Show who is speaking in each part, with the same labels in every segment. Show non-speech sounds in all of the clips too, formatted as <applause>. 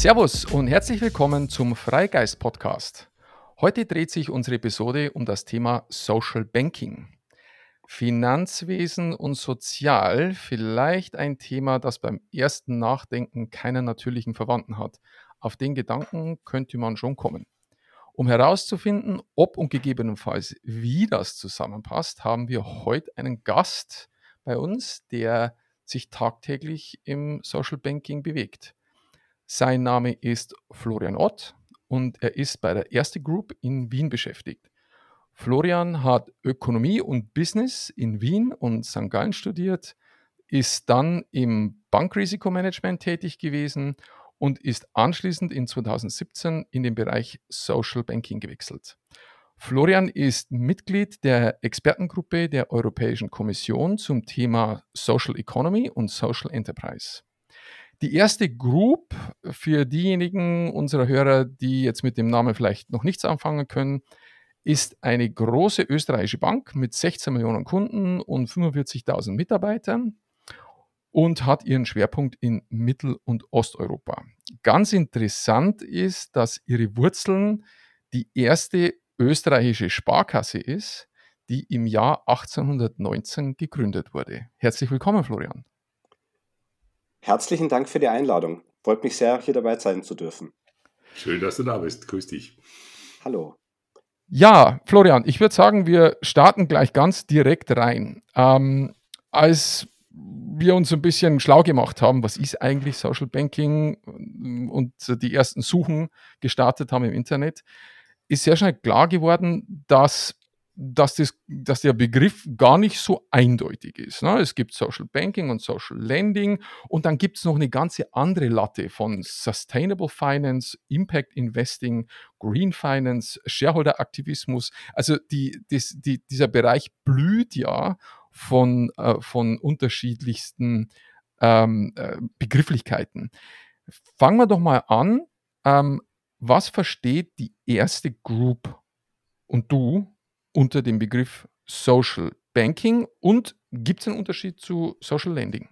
Speaker 1: Servus und herzlich willkommen zum Freigeist Podcast. Heute dreht sich unsere Episode um das Thema Social Banking. Finanzwesen und Sozial, vielleicht ein Thema, das beim ersten Nachdenken keinen natürlichen Verwandten hat. Auf den Gedanken könnte man schon kommen. Um herauszufinden, ob und gegebenenfalls wie das zusammenpasst, haben wir heute einen Gast bei uns, der sich tagtäglich im Social Banking bewegt. Sein Name ist Florian Ott und er ist bei der Erste Group in Wien beschäftigt. Florian hat Ökonomie und Business in Wien und St. Gallen studiert, ist dann im Bankrisikomanagement tätig gewesen und ist anschließend in 2017 in den Bereich Social Banking gewechselt. Florian ist Mitglied der Expertengruppe der Europäischen Kommission zum Thema Social Economy und Social Enterprise. Die erste Group für diejenigen unserer Hörer, die jetzt mit dem Namen vielleicht noch nichts anfangen können, ist eine große österreichische Bank mit 16 Millionen Kunden und 45.000 Mitarbeitern und hat ihren Schwerpunkt in Mittel- und Osteuropa. Ganz interessant ist, dass ihre Wurzeln die erste österreichische Sparkasse ist, die im Jahr 1819 gegründet wurde. Herzlich willkommen, Florian.
Speaker 2: Herzlichen Dank für die Einladung. Freut mich sehr, hier dabei sein zu dürfen.
Speaker 3: Schön, dass du da bist. Grüß dich.
Speaker 2: Hallo.
Speaker 1: Ja, Florian, ich würde sagen, wir starten gleich ganz direkt rein. Ähm, als wir uns ein bisschen schlau gemacht haben, was ist eigentlich Social Banking und die ersten Suchen gestartet haben im Internet, ist sehr schnell klar geworden, dass dass, das, dass der Begriff gar nicht so eindeutig ist. Ne? Es gibt Social Banking und Social Lending und dann gibt es noch eine ganze andere Latte von Sustainable Finance, Impact Investing, Green Finance, Shareholder Aktivismus. Also die, das, die, dieser Bereich blüht ja von, äh, von unterschiedlichsten ähm, äh, Begrifflichkeiten. Fangen wir doch mal an. Ähm, was versteht die erste Group und du unter dem Begriff Social Banking und gibt es einen Unterschied zu Social Lending?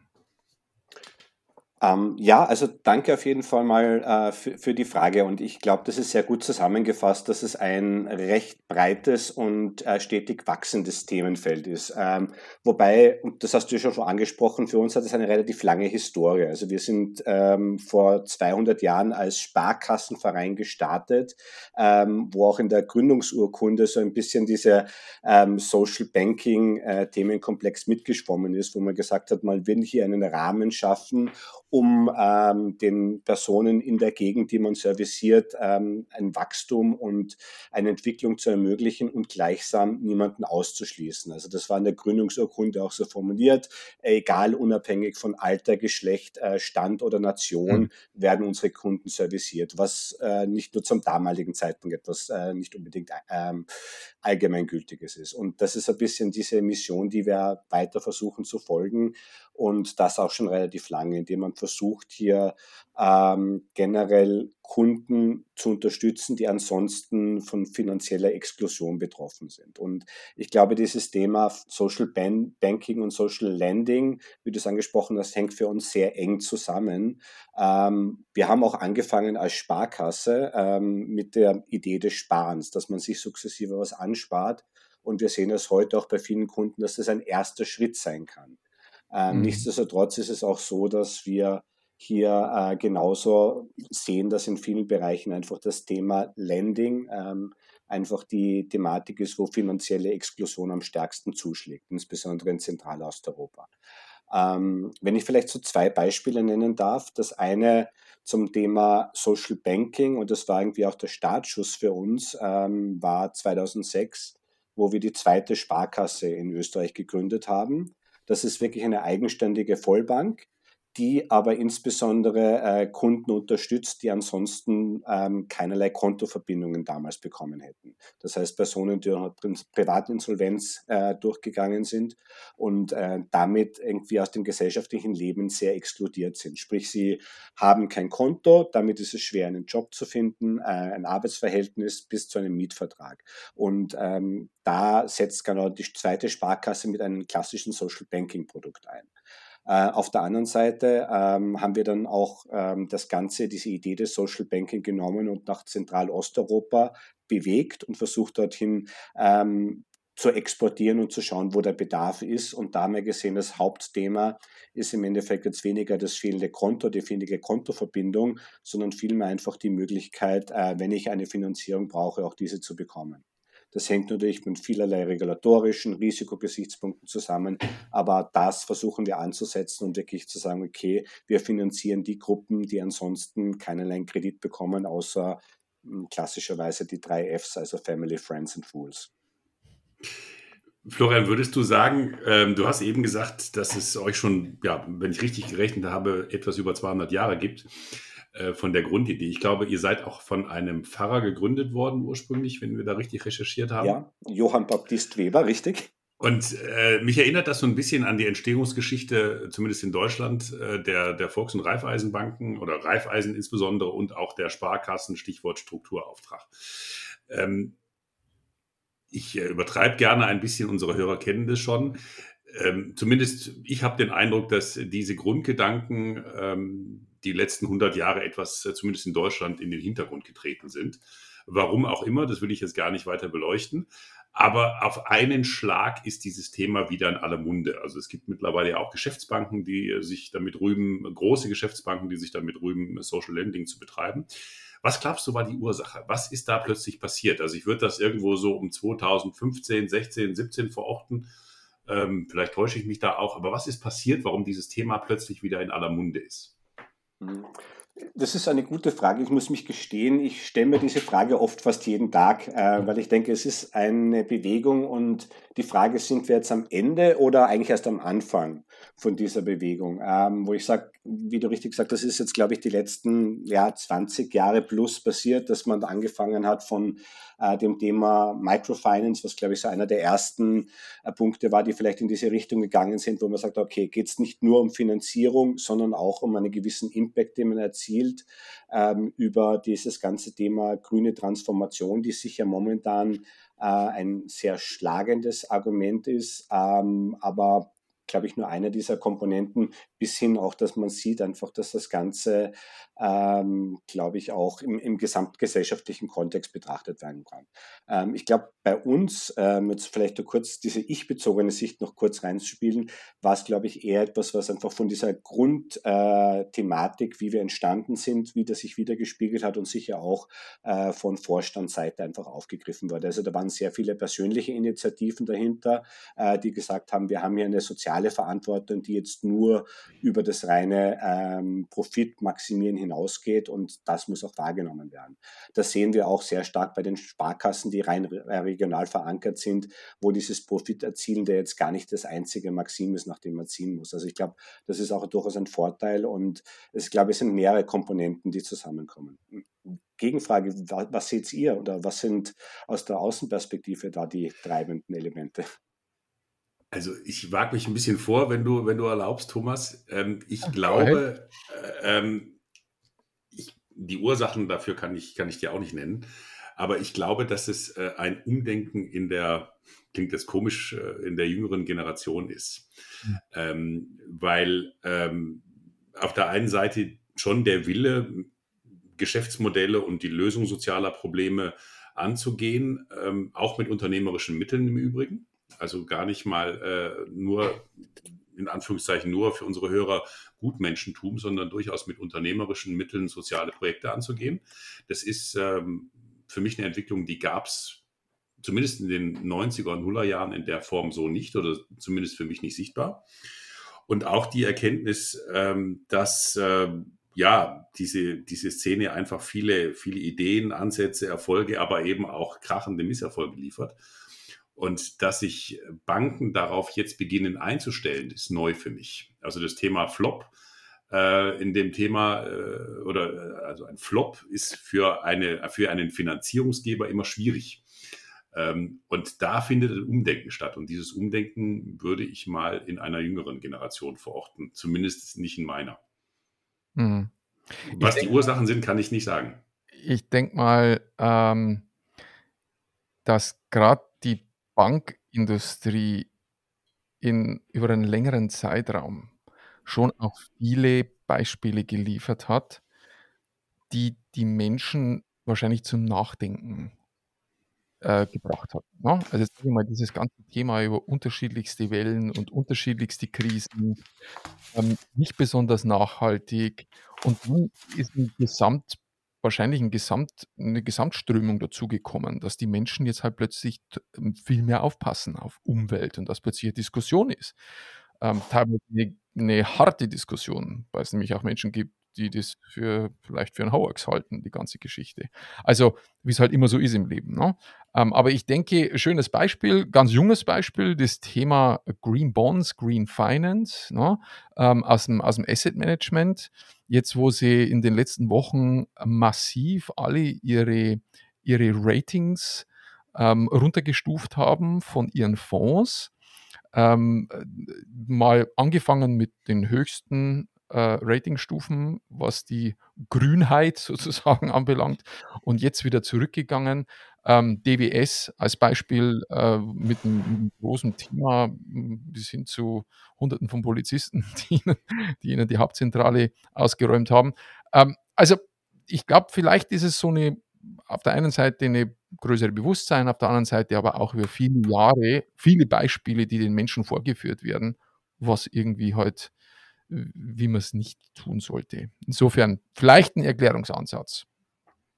Speaker 2: Ähm, ja, also danke auf jeden Fall mal äh, für, für, die Frage und ich glaube, das ist sehr gut zusammengefasst, dass es ein recht breites und äh, stetig wachsendes Themenfeld ist. Ähm, wobei, und das hast du ja schon angesprochen, für uns hat es eine relativ lange Historie. Also wir sind ähm, vor 200 Jahren als Sparkassenverein gestartet, ähm, wo auch in der Gründungsurkunde so ein bisschen dieser ähm, Social Banking äh, Themenkomplex mitgeschwommen ist, wo man gesagt hat, man will hier einen Rahmen schaffen, um ähm, den Personen in der Gegend, die man serviciert, ähm, ein Wachstum und eine Entwicklung zu ermöglichen und gleichsam niemanden auszuschließen. Also das war in der Gründungsurkunde auch so formuliert. Egal, unabhängig von Alter, Geschlecht, äh, Stand oder Nation mhm. werden unsere Kunden serviciert, was äh, nicht nur zum damaligen Zeitpunkt etwas äh, nicht unbedingt ähm, allgemeingültiges ist. Und das ist ein bisschen diese Mission, die wir weiter versuchen zu folgen und das auch schon relativ lange, indem man versucht, hier ähm, generell Kunden zu unterstützen, die ansonsten von finanzieller Exklusion betroffen sind. Und ich glaube, dieses Thema Social Ban Banking und Social Lending, wie du es angesprochen hast, hängt für uns sehr eng zusammen. Ähm, wir haben auch angefangen als Sparkasse ähm, mit der Idee des Sparens, dass man sich sukzessive was anspart. Und wir sehen es heute auch bei vielen Kunden, dass das ein erster Schritt sein kann. Ähm, mhm. Nichtsdestotrotz ist es auch so, dass wir hier äh, genauso sehen, dass in vielen Bereichen einfach das Thema Lending ähm, einfach die Thematik ist, wo finanzielle Exklusion am stärksten zuschlägt, insbesondere in Zentralosteuropa. Ähm, wenn ich vielleicht so zwei Beispiele nennen darf, das eine zum Thema Social Banking und das war irgendwie auch der Startschuss für uns, ähm, war 2006, wo wir die zweite Sparkasse in Österreich gegründet haben. Das ist wirklich eine eigenständige Vollbank, die aber insbesondere äh, Kunden unterstützt, die ansonsten ähm, keinerlei Kontoverbindungen damals bekommen hätten. Das heißt Personen, die Privatinsolvenz äh, durchgegangen sind und äh, damit irgendwie aus dem gesellschaftlichen Leben sehr exkludiert sind. Sprich, sie haben kein Konto, damit ist es schwer, einen Job zu finden, äh, ein Arbeitsverhältnis bis zu einem Mietvertrag. Und ähm, da setzt genau die zweite Sparkasse mit einem klassischen Social Banking Produkt ein. Äh, auf der anderen Seite ähm, haben wir dann auch ähm, das Ganze, diese Idee des Social Banking genommen und nach Zentralosteuropa bewegt und versucht dorthin ähm, zu exportieren und zu schauen, wo der Bedarf ist. Und da haben wir gesehen, das Hauptthema ist im Endeffekt jetzt weniger das fehlende Konto, die fehlende Kontoverbindung, sondern vielmehr einfach die Möglichkeit, äh, wenn ich eine Finanzierung brauche, auch diese zu bekommen. Das hängt natürlich mit vielerlei regulatorischen Risikogesichtspunkten zusammen, aber das versuchen wir anzusetzen und wirklich zu sagen, okay, wir finanzieren die Gruppen, die ansonsten keinerlei Kredit bekommen, außer hm, klassischerweise die drei Fs, also Family, Friends and Fools.
Speaker 3: Florian, würdest du sagen, ähm, du hast eben gesagt, dass es euch schon, ja, wenn ich richtig gerechnet habe, etwas über 200 Jahre gibt äh, von der Grundidee. Ich glaube, ihr seid auch von einem Pfarrer gegründet worden ursprünglich, wenn wir da richtig recherchiert haben.
Speaker 2: Ja, Johann Baptist Weber, richtig.
Speaker 3: Und äh, mich erinnert das so ein bisschen an die Entstehungsgeschichte, zumindest in Deutschland, äh, der, der Volks- und Raiffeisenbanken oder Raiffeisen insbesondere und auch der Sparkassen, Stichwort Strukturauftrag. Ähm, ich äh, übertreibe gerne ein bisschen, unsere Hörer kennen das schon. Ähm, zumindest ich habe den Eindruck, dass diese Grundgedanken ähm, die letzten 100 Jahre etwas, äh, zumindest in Deutschland, in den Hintergrund getreten sind. Warum auch immer, das will ich jetzt gar nicht weiter beleuchten. Aber auf einen Schlag ist dieses Thema wieder in aller Munde. Also es gibt mittlerweile ja auch Geschäftsbanken, die äh, sich damit rühmen, große Geschäftsbanken, die sich damit rühmen, Social Lending zu betreiben. Was glaubst du war die Ursache? Was ist da plötzlich passiert? Also ich würde das irgendwo so um 2015, 16, 17 verorten. Ähm, vielleicht täusche ich mich da auch. Aber was ist passiert, warum dieses Thema plötzlich wieder in aller Munde ist?
Speaker 2: Mhm. Das ist eine gute Frage. Ich muss mich gestehen, ich stelle mir diese Frage oft fast jeden Tag, äh, weil ich denke, es ist eine Bewegung und die Frage, sind wir jetzt am Ende oder eigentlich erst am Anfang von dieser Bewegung? Ähm, wo ich sage, wie du richtig sagst, das ist jetzt, glaube ich, die letzten ja, 20 Jahre plus passiert, dass man angefangen hat von äh, dem Thema Microfinance, was, glaube ich, so einer der ersten äh, Punkte war, die vielleicht in diese Richtung gegangen sind, wo man sagt, okay, geht es nicht nur um Finanzierung, sondern auch um einen gewissen Impact, den man erzielt ähm, über dieses ganze Thema grüne Transformation, die sich ja momentan äh, ein sehr schlagendes Argument ist, ähm, aber glaube ich, nur eine dieser Komponenten, bis hin auch, dass man sieht einfach, dass das Ganze, ähm, glaube ich, auch im, im, gesamtgesellschaftlichen Kontext betrachtet werden kann. Ähm, ich glaube, bei uns, ähm, jetzt vielleicht nur kurz diese ich-bezogene Sicht noch kurz reinzuspielen, war es, glaube ich, eher etwas, was einfach von dieser Grundthematik, äh, wie wir entstanden sind, wie das sich wieder gespiegelt hat und sicher auch äh, von Vorstandsseite einfach aufgegriffen wurde. Also da waren sehr viele persönliche Initiativen dahinter, äh, die gesagt haben, wir haben hier eine soziale Verantwortung, die jetzt nur über das reine ähm, Profitmaximieren hinausgeht und das muss auch wahrgenommen werden. Das sehen wir auch sehr stark bei den Sparkassen, die rein äh, regional verankert sind, wo dieses Profiterzielende jetzt gar nicht das einzige Maxim ist, nach dem man ziehen muss. Also ich glaube, das ist auch durchaus ein Vorteil und es, glaube ich, sind mehrere Komponenten, die zusammenkommen. Gegenfrage, was seht ihr oder was sind aus der Außenperspektive da die treibenden Elemente?
Speaker 3: Also ich wage mich ein bisschen vor, wenn du, wenn du erlaubst, Thomas. Ähm, ich Ach, glaube, äh, ähm, ich, die Ursachen dafür kann ich, kann ich dir auch nicht nennen. Aber ich glaube, dass es äh, ein Umdenken in der, klingt das komisch, äh, in der jüngeren Generation ist. Mhm. Ähm, weil ähm, auf der einen Seite schon der Wille, Geschäftsmodelle und die Lösung sozialer Probleme anzugehen, ähm, auch mit unternehmerischen Mitteln im Übrigen also gar nicht mal äh, nur, in Anführungszeichen nur für unsere Hörer Gutmenschentum, sondern durchaus mit unternehmerischen Mitteln soziale Projekte anzugehen. Das ist ähm, für mich eine Entwicklung, die gab es zumindest in den 90er und 0er Jahren in der Form so nicht oder zumindest für mich nicht sichtbar. Und auch die Erkenntnis, ähm, dass äh, ja, diese, diese Szene einfach viele, viele Ideen, Ansätze, Erfolge, aber eben auch krachende Misserfolge liefert. Und dass sich Banken darauf jetzt beginnen einzustellen, ist neu für mich. Also das Thema Flop äh, in dem Thema äh, oder äh, also ein Flop ist für, eine, für einen Finanzierungsgeber immer schwierig. Ähm, und da findet ein Umdenken statt. Und dieses Umdenken würde ich mal in einer jüngeren Generation verorten, zumindest nicht in meiner. Mhm. Was die Ursachen sind, kann ich nicht sagen.
Speaker 1: Ich denke mal, ähm, dass gerade Bankindustrie in, über einen längeren Zeitraum schon auch viele Beispiele geliefert hat, die die Menschen wahrscheinlich zum Nachdenken äh, gebracht hat. Ne? Also jetzt mal, dieses ganze Thema über unterschiedlichste Wellen und unterschiedlichste Krisen, ähm, nicht besonders nachhaltig. Und dann ist ein Gesamt, wahrscheinlich ein Gesamt, eine Gesamtströmung dazugekommen, dass die Menschen jetzt halt plötzlich ähm, viel mehr aufpassen auf Umwelt und dass plötzlich eine Diskussion ist. Ähm, teilweise eine, eine harte Diskussion, weil es nämlich auch Menschen gibt, die das für vielleicht für einen Hoax halten, die ganze Geschichte. Also, wie es halt immer so ist im Leben. Ne? Ähm, aber ich denke, schönes Beispiel, ganz junges Beispiel, das Thema Green Bonds, Green Finance ne? ähm, aus, dem, aus dem Asset Management. Jetzt, wo sie in den letzten Wochen massiv alle ihre, ihre Ratings ähm, runtergestuft haben von ihren Fonds. Ähm, mal angefangen mit den höchsten äh, Ratingstufen, was die Grünheit <laughs> sozusagen anbelangt und jetzt wieder zurückgegangen. Ähm, DWS als Beispiel äh, mit, einem, großen Thema bis hin zu Hunderten von Polizisten, <laughs> die ihnen die, ihnen die Hauptzentrale ausgeräumt haben. Ähm, also ich glaube, vielleicht ist es so eine auf der einen Seite eine größere Bewusstsein, auf der anderen Seite aber auch über viele Jahre viele Beispiele, die den Menschen vorgeführt werden, was irgendwie halt wie man es nicht tun sollte. Insofern vielleicht ein Erklärungsansatz.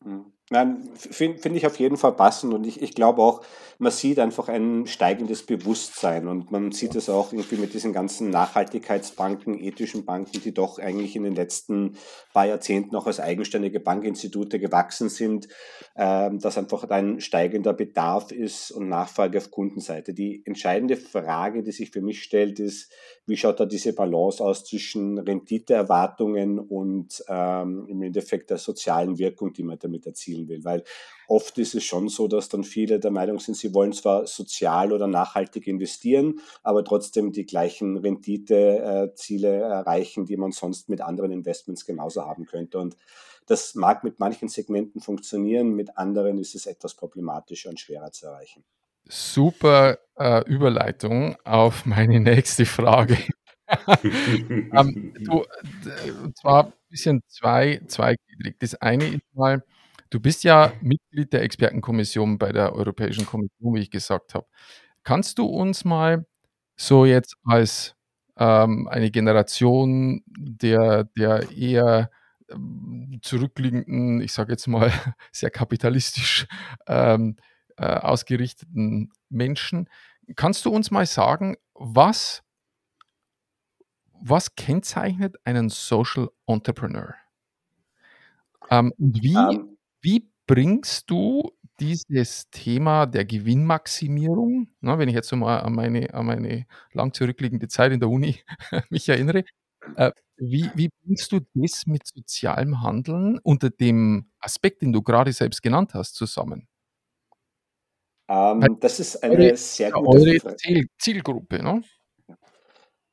Speaker 2: Mhm. Nein, finde find ich auf jeden Fall passend und ich, ich glaube auch, man sieht einfach ein steigendes Bewusstsein und man sieht es auch irgendwie mit diesen ganzen Nachhaltigkeitsbanken, ethischen Banken, die doch eigentlich in den letzten paar Jahrzehnten auch als eigenständige Bankinstitute gewachsen sind, äh, dass einfach ein steigender Bedarf ist und Nachfrage auf Kundenseite. Die entscheidende Frage, die sich für mich stellt, ist, wie schaut da diese Balance aus zwischen Renditeerwartungen und ähm, im Endeffekt der sozialen Wirkung, die man damit erzielen will. Weil oft ist es schon so, dass dann viele der Meinung sind, sie wollen zwar sozial oder nachhaltig investieren, aber trotzdem die gleichen Renditeziele erreichen, die man sonst mit anderen Investments genauso haben könnte. Und das mag mit manchen Segmenten funktionieren, mit anderen ist es etwas problematischer und schwerer zu erreichen.
Speaker 1: Super äh, Überleitung auf meine nächste Frage. <laughs> ähm, du, und zwar ein bisschen zwei, zweigliedrig. Das eine ist mal, du bist ja Mitglied der Expertenkommission bei der Europäischen Kommission, wie ich gesagt habe. Kannst du uns mal so jetzt als ähm, eine Generation der, der eher ähm, zurückliegenden, ich sage jetzt mal <laughs> sehr kapitalistisch ähm, äh, ausgerichteten Menschen. Kannst du uns mal sagen, was, was kennzeichnet einen Social Entrepreneur? Ähm, und wie. Ähm. Wie bringst du dieses Thema der Gewinnmaximierung, na, wenn ich jetzt mal an meine, an meine lang zurückliegende Zeit in der Uni <laughs> mich erinnere, äh, wie, wie bringst du das mit sozialem Handeln unter dem Aspekt, den du gerade selbst genannt hast, zusammen?
Speaker 2: Ähm, das ist eine eure, sehr gute
Speaker 1: eure Ziel, Zielgruppe, ne?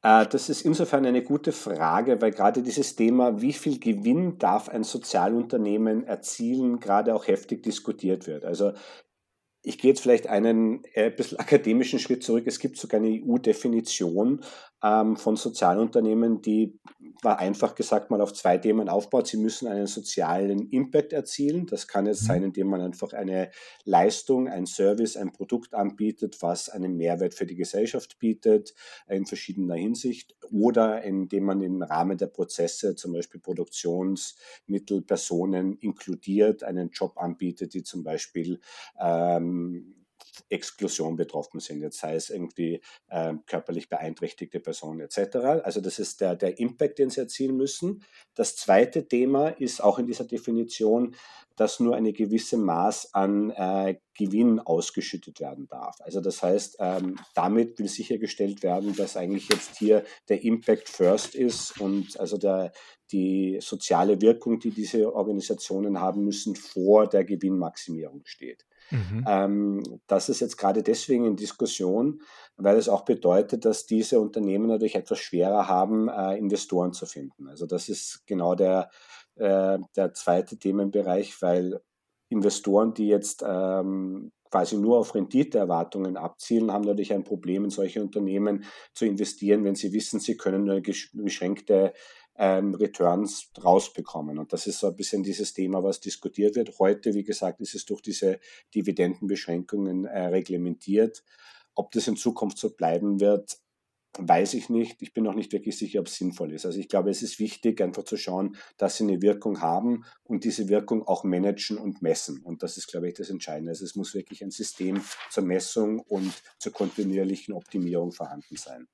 Speaker 2: Äh, das ist insofern eine gute Frage, weil gerade dieses Thema, wie viel Gewinn darf ein Sozialunternehmen erzielen, gerade auch heftig diskutiert wird. Also ich gehe jetzt vielleicht einen äh, bisschen <laughs> akademischen Schritt zurück. Es gibt sogar eine EU-Definition ähm, von Sozialunternehmen, die war einfach gesagt mal auf zwei Themen aufbaut. Sie müssen einen sozialen Impact erzielen. Das kann jetzt sein, mhm. indem man einfach eine Leistung, ein Service, ein Produkt anbietet, was einen Mehrwert für die Gesellschaft bietet, in verschiedener Hinsicht, oder indem man im Rahmen der Prozesse, zum Beispiel Produktionsmittel, Personen inkludiert, einen Job anbietet, die zum Beispiel ähm, Exklusion betroffen sind, jetzt sei es irgendwie äh, körperlich beeinträchtigte Personen etc. Also das ist der, der Impact, den sie erzielen müssen. Das zweite Thema ist auch in dieser Definition, dass nur eine gewisse Maß an äh, Gewinn ausgeschüttet werden darf. Also das heißt, ähm, damit will sichergestellt werden, dass eigentlich jetzt hier der Impact First ist und also der, die soziale Wirkung, die diese Organisationen haben müssen, vor der Gewinnmaximierung steht. Mhm. Ähm, das ist jetzt gerade deswegen in Diskussion, weil es auch bedeutet, dass diese Unternehmen natürlich etwas schwerer haben, äh, Investoren zu finden. Also das ist genau der, äh, der zweite Themenbereich, weil Investoren, die jetzt ähm, quasi nur auf Renditeerwartungen abzielen, haben natürlich ein Problem, in solche Unternehmen zu investieren, wenn sie wissen, sie können nur beschränkte ähm, Returns rausbekommen. Und das ist so ein bisschen dieses Thema, was diskutiert wird. Heute, wie gesagt, ist es durch diese Dividendenbeschränkungen äh, reglementiert. Ob das in Zukunft so bleiben wird, weiß ich nicht. Ich bin noch nicht wirklich sicher, ob es sinnvoll ist. Also ich glaube, es ist wichtig, einfach zu schauen, dass sie eine Wirkung haben und diese Wirkung auch managen und messen. Und das ist, glaube ich, das Entscheidende. Also es muss wirklich ein System zur Messung und zur kontinuierlichen Optimierung vorhanden sein.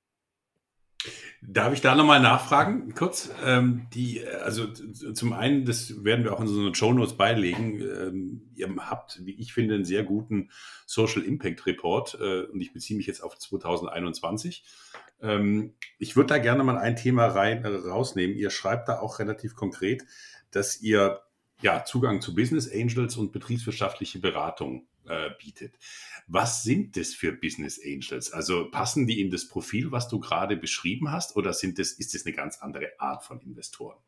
Speaker 3: Darf ich da nochmal nachfragen, kurz? Ähm, die, also zum einen, das werden wir auch in eine Show Notes beilegen. Ähm, ihr habt, wie ich finde, einen sehr guten Social Impact Report äh, und ich beziehe mich jetzt auf 2021. Ähm, ich würde da gerne mal ein Thema rein, äh, rausnehmen. Ihr schreibt da auch relativ konkret, dass ihr ja, Zugang zu Business Angels und betriebswirtschaftliche Beratung äh, bietet. Was sind das für Business Angels? Also passen die in das Profil, was du gerade beschrieben hast, oder sind das, ist das eine ganz andere Art von Investoren?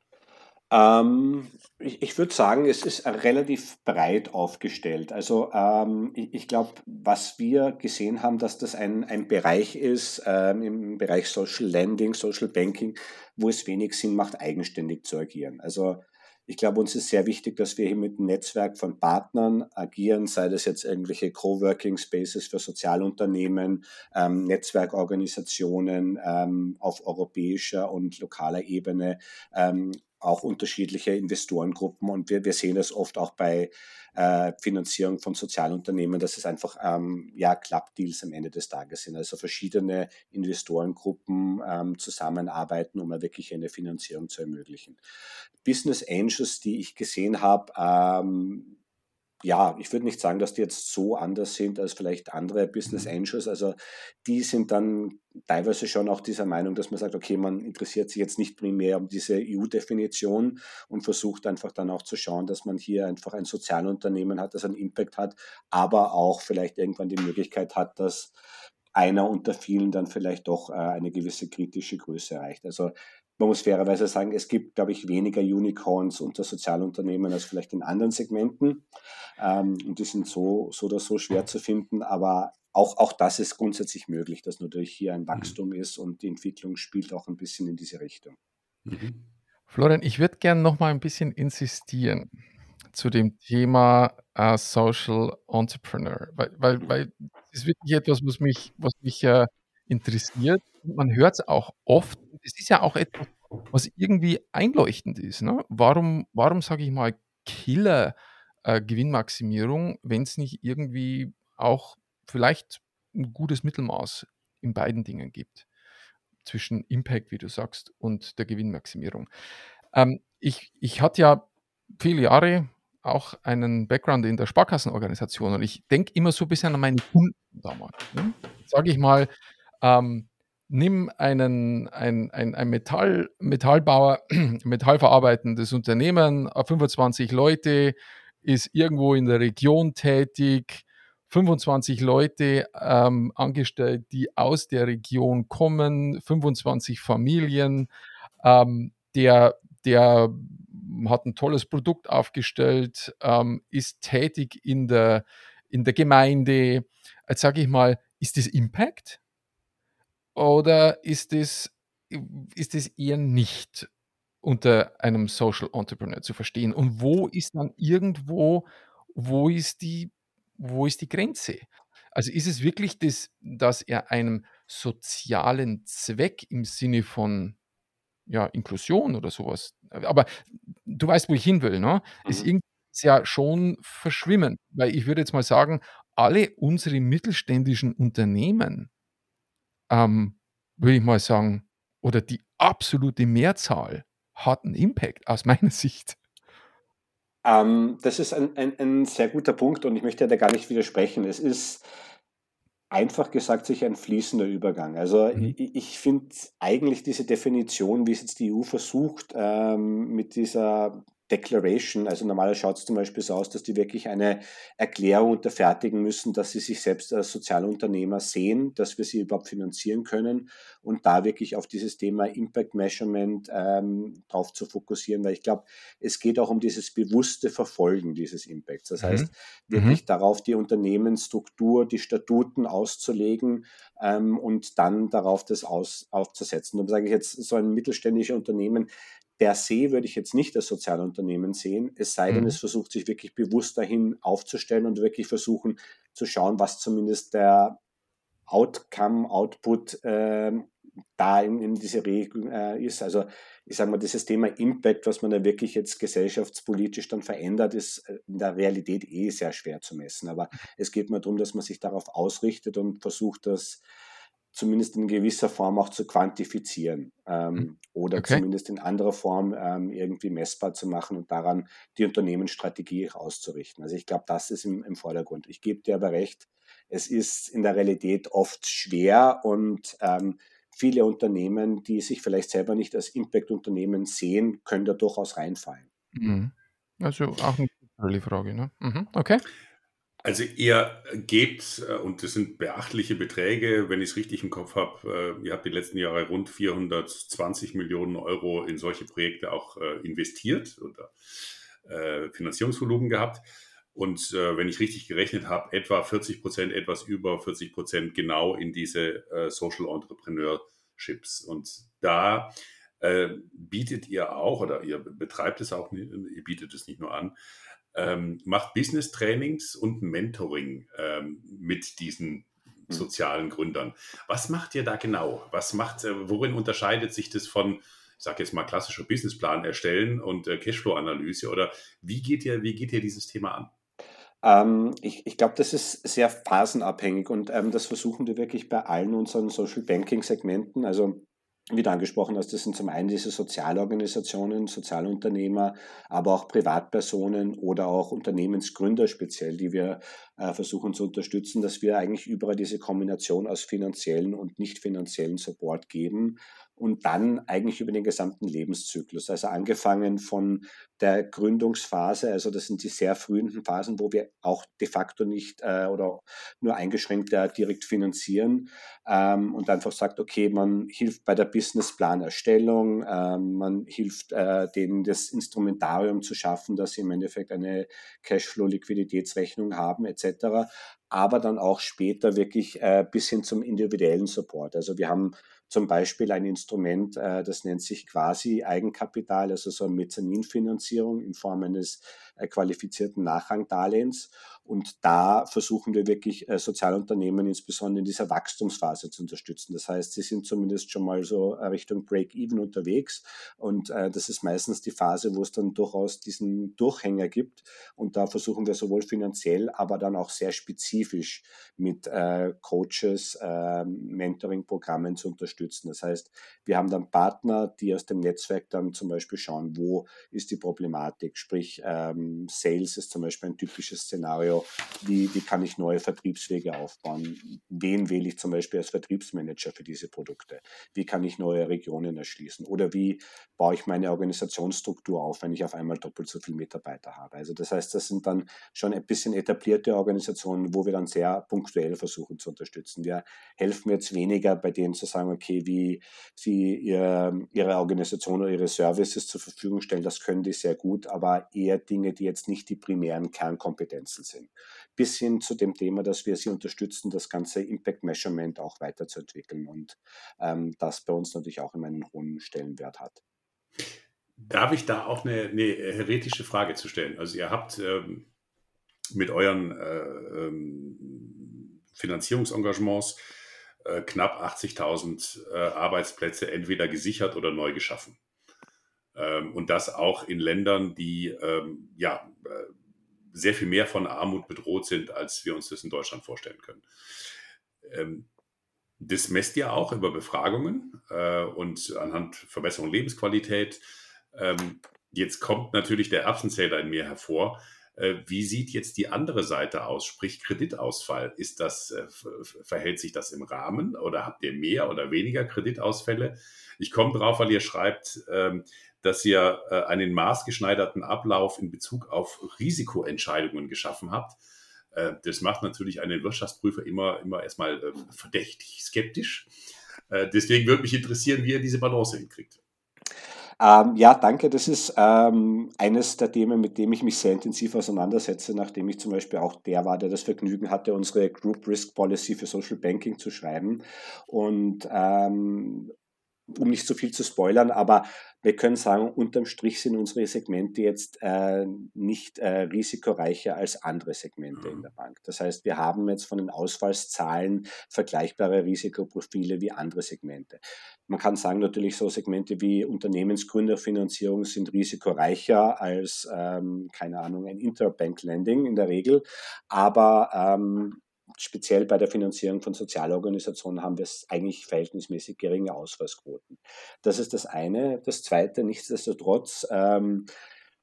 Speaker 2: Ähm, ich, ich würde sagen, es ist relativ breit aufgestellt. Also ähm, ich, ich glaube, was wir gesehen haben, dass das ein, ein Bereich ist ähm, im Bereich Social Lending, Social Banking, wo es wenig Sinn macht, eigenständig zu agieren. Also ich glaube, uns ist sehr wichtig, dass wir hier mit einem Netzwerk von Partnern agieren, sei das jetzt irgendwelche Coworking Spaces für Sozialunternehmen, ähm, Netzwerkorganisationen ähm, auf europäischer und lokaler Ebene, ähm, auch unterschiedliche Investorengruppen. Und wir, wir sehen es oft auch bei äh, Finanzierung von Sozialunternehmen, dass es einfach ähm, ja, Club-Deals am Ende des Tages sind. Also verschiedene Investorengruppen ähm, zusammenarbeiten, um wirklich eine Finanzierung zu ermöglichen. Business Angels, die ich gesehen habe, ähm, ja, ich würde nicht sagen, dass die jetzt so anders sind als vielleicht andere Business mhm. Angels. Also die sind dann teilweise schon auch dieser Meinung, dass man sagt, okay, man interessiert sich jetzt nicht primär um diese EU-Definition und versucht einfach dann auch zu schauen, dass man hier einfach ein Sozialunternehmen hat, das einen Impact hat, aber auch vielleicht irgendwann die Möglichkeit hat, dass einer unter vielen dann vielleicht doch äh, eine gewisse kritische Größe erreicht. Also man muss fairerweise sagen, es gibt, glaube ich, weniger Unicorns unter Sozialunternehmen als vielleicht in anderen Segmenten. Ähm, und die sind so, so oder so schwer zu finden. Aber auch, auch das ist grundsätzlich möglich, dass natürlich hier ein mhm. Wachstum ist und die Entwicklung spielt auch ein bisschen in diese Richtung.
Speaker 1: Mhm. Florian, ich würde gerne noch mal ein bisschen insistieren zu dem Thema äh, Social Entrepreneur, weil, weil, weil das ist wirklich etwas, was mich, was mich äh, interessiert. Man hört es auch oft. Es ist ja auch etwas, was irgendwie einleuchtend ist. Ne? Warum, warum sage ich mal Killer äh, wenn es nicht irgendwie auch vielleicht ein gutes Mittelmaß in beiden Dingen gibt? Zwischen Impact, wie du sagst, und der Gewinnmaximierung. Ähm, ich, ich hatte ja viele Jahre auch einen Background in der Sparkassenorganisation und ich denke immer so ein bisschen an meine Kunden damals. Ne? Sage ich mal, ähm, nimm einen, ein, ein, ein Metall, Metallbauer, <clears throat> metallverarbeitendes Unternehmen, 25 Leute, ist irgendwo in der Region tätig, 25 Leute ähm, angestellt, die aus der Region kommen, 25 Familien, ähm, der, der hat ein tolles Produkt aufgestellt, ähm, ist tätig in der, in der Gemeinde. Jetzt sage ich mal, ist das Impact? Oder ist es, ist es eher nicht unter einem Social Entrepreneur zu verstehen? Und wo ist dann irgendwo, wo ist die, wo ist die Grenze? Also ist es wirklich das, dass er einem sozialen Zweck im Sinne von ja, Inklusion oder sowas, aber du weißt, wo ich hin will, ne? Mhm. Ist irgendwie ja schon verschwimmen, weil ich würde jetzt mal sagen, alle unsere mittelständischen Unternehmen ähm, würde ich mal sagen, oder die absolute Mehrzahl hat einen Impact aus meiner <laughs> Sicht.
Speaker 2: Ähm, das ist ein, ein, ein, sehr guter Punkt und ich möchte da gar nicht widersprechen. Es ist einfach gesagt sich ein fließender Übergang. Also mhm. ich, ich finde eigentlich diese Definition, wie es jetzt die EU versucht, ähm, mit dieser Declaration. Also normalerweise schaut es zum Beispiel so aus, dass die wirklich eine Erklärung unterfertigen müssen, dass sie sich selbst als Sozialunternehmer sehen, dass wir sie überhaupt finanzieren können und da wirklich auf dieses Thema Impact Measurement ähm, drauf zu fokussieren, weil ich glaube, es geht auch um dieses bewusste Verfolgen dieses Impacts. Das mhm. heißt, wirklich mhm. darauf die Unternehmensstruktur, die Statuten auszulegen ähm, und dann darauf das aus, aufzusetzen. Und sage ich jetzt, so ein mittelständisches Unternehmen per se würde ich jetzt nicht als Sozialunternehmen sehen, es sei denn, mhm. es versucht sich wirklich bewusst dahin aufzustellen und wirklich versuchen zu schauen, was zumindest der Outcome, Output äh, da in, in diese Regel äh, ist. Also ich sage mal, dieses Thema Impact, was man da wirklich jetzt gesellschaftspolitisch dann verändert, ist äh, in der Realität eh sehr schwer zu messen. Aber mhm. es geht mal darum, dass man sich darauf ausrichtet und versucht, das zumindest in gewisser Form auch zu quantifizieren ähm, hm. oder okay. zumindest in anderer Form ähm, irgendwie messbar zu machen und daran die Unternehmensstrategie auszurichten. Also ich glaube, das ist im, im, Vordergrund. Ich gebe dir aber recht, es ist in der Realität oft schwer und ähm, viele Unternehmen, die sich vielleicht selber nicht als Impact-Unternehmen sehen, können da durchaus reinfallen.
Speaker 1: Mhm. Also auch eine Frage, ne? Mhm. Okay.
Speaker 3: Also ihr gebt, äh, und das sind beachtliche Beträge, wenn ich es richtig im Kopf habe, äh, ihr habt die letzten Jahre rund 420 Millionen Euro in solche Projekte auch äh, investiert oder Finanzierungsvolumen gehabt. Und wenn ich richtig gerechnet habe, etwa 40 Prozent, etwas über 40 Prozent genau in diese Social Entrepreneurships. Und da bietet ihr auch, oder ihr betreibt es auch, ihr bietet es nicht nur an, ähm, macht Business-Trainings und Mentoring ähm, mit diesen hm. sozialen Gründern. Was macht ihr da genau? Was macht, äh, worin unterscheidet sich das von, ich sage jetzt mal, klassischer Businessplan erstellen und äh, Cashflow-Analyse? Oder wie geht ihr, wie geht ihr dieses Thema an?
Speaker 2: Ähm, ich, ich glaube, das ist sehr phasenabhängig und ähm, das versuchen wir wirklich bei allen unseren Social Banking Segmenten. Also wie du angesprochen hast, das sind zum einen diese Sozialorganisationen, Sozialunternehmer, aber auch Privatpersonen oder auch Unternehmensgründer speziell, die wir äh, versuchen zu unterstützen, dass wir eigentlich überall diese Kombination aus finanziellen und nicht finanziellen Support geben und dann eigentlich über den gesamten Lebenszyklus. Also angefangen von der Gründungsphase, also das sind die sehr frühen Phasen, wo wir auch de facto nicht äh, oder nur eingeschränkt äh, direkt finanzieren ähm, und einfach sagt, okay, man hilft bei der Businessplanerstellung, ähm, man hilft äh, denen das Instrumentarium zu schaffen, dass sie im Endeffekt eine Cashflow-Liquiditätsrechnung haben etc., aber dann auch später wirklich äh, bis hin zum individuellen Support. Also wir haben zum Beispiel ein Instrument, äh, das nennt sich quasi Eigenkapital, also so eine Mezzaninfinanzierung in Form eines qualifizierten Nachrangdarlehens. Und da versuchen wir wirklich äh, Sozialunternehmen insbesondere in dieser Wachstumsphase zu unterstützen. Das heißt, sie sind zumindest schon mal so Richtung Break-Even unterwegs. Und das ist meistens die Phase, wo es dann durchaus diesen Durchhänger gibt. Und da versuchen wir sowohl finanziell, aber dann auch sehr spezifisch mit Coaches, Mentoring-Programmen zu unterstützen. Das heißt, wir haben dann Partner, die aus dem Netzwerk dann zum Beispiel schauen, wo ist die Problematik. Sprich, ähm, Sales ist zum Beispiel ein typisches Szenario. Wie, wie kann ich neue Vertriebswege aufbauen? Wen wähle ich zum Beispiel als Vertriebsmanager für diese Produkte? Wie kann ich neue Regionen erschließen? Oder wie baue ich meine Organisationsstruktur auf, wenn ich auf einmal doppelt so viele Mitarbeiter habe? Also das heißt, das sind dann schon ein bisschen etablierte Organisationen, wo wir dann sehr punktuell versuchen zu unterstützen. Wir helfen jetzt weniger bei denen zu sagen, okay, wie sie ihre, ihre Organisation oder ihre Services zur Verfügung stellen, das können die sehr gut, aber eher Dinge, die jetzt nicht die primären Kernkompetenzen sind. Bis hin zu dem Thema, dass wir sie unterstützen, das ganze Impact Measurement auch weiterzuentwickeln und ähm, das bei uns natürlich auch immer einen hohen Stellenwert hat.
Speaker 3: Darf ich da auch eine, eine heretische Frage zu stellen? Also ihr habt ähm, mit euren äh, ähm, Finanzierungsengagements äh, knapp 80.000 äh, Arbeitsplätze entweder gesichert oder neu geschaffen. Ähm, und das auch in Ländern, die ähm, ja äh, sehr viel mehr von Armut bedroht sind, als wir uns das in Deutschland vorstellen können. Ähm, das messt ihr auch über Befragungen äh, und anhand Verbesserung Lebensqualität. Ähm, jetzt kommt natürlich der Erbsenzähler in mir hervor. Äh, wie sieht jetzt die andere Seite aus, sprich Kreditausfall? Ist das, äh, verhält sich das im Rahmen oder habt ihr mehr oder weniger Kreditausfälle? Ich komme drauf, weil ihr schreibt, ähm, dass ihr äh, einen maßgeschneiderten Ablauf in Bezug auf Risikoentscheidungen geschaffen habt. Das macht natürlich einen Wirtschaftsprüfer immer, immer erstmal verdächtig skeptisch. Deswegen würde mich interessieren, wie ihr diese Balance hinkriegt.
Speaker 2: Ähm, ja, danke. Das ist ähm, eines der Themen, mit dem ich mich sehr intensiv auseinandersetze, nachdem ich zum Beispiel auch der war, der das Vergnügen hatte, unsere Group Risk Policy für Social Banking zu schreiben. Und ähm, um nicht zu so viel zu spoilern, aber wir können sagen, unterm Strich sind unsere Segmente jetzt äh, nicht äh, risikoreicher als andere Segmente in der Bank. Das heißt, wir haben jetzt von den Ausfallszahlen vergleichbare Risikoprofile wie andere Segmente. Man kann sagen, natürlich so Segmente wie Unternehmensgründerfinanzierung sind risikoreicher als, ähm, keine Ahnung, ein Interbank Lending in der Regel. Aber ähm, speziell bei der Finanzierung von Sozialorganisationen haben wir eigentlich verhältnismäßig geringe Ausfallsquoten. Das ist das eine. Das zweite, nichtsdestotrotz, ähm,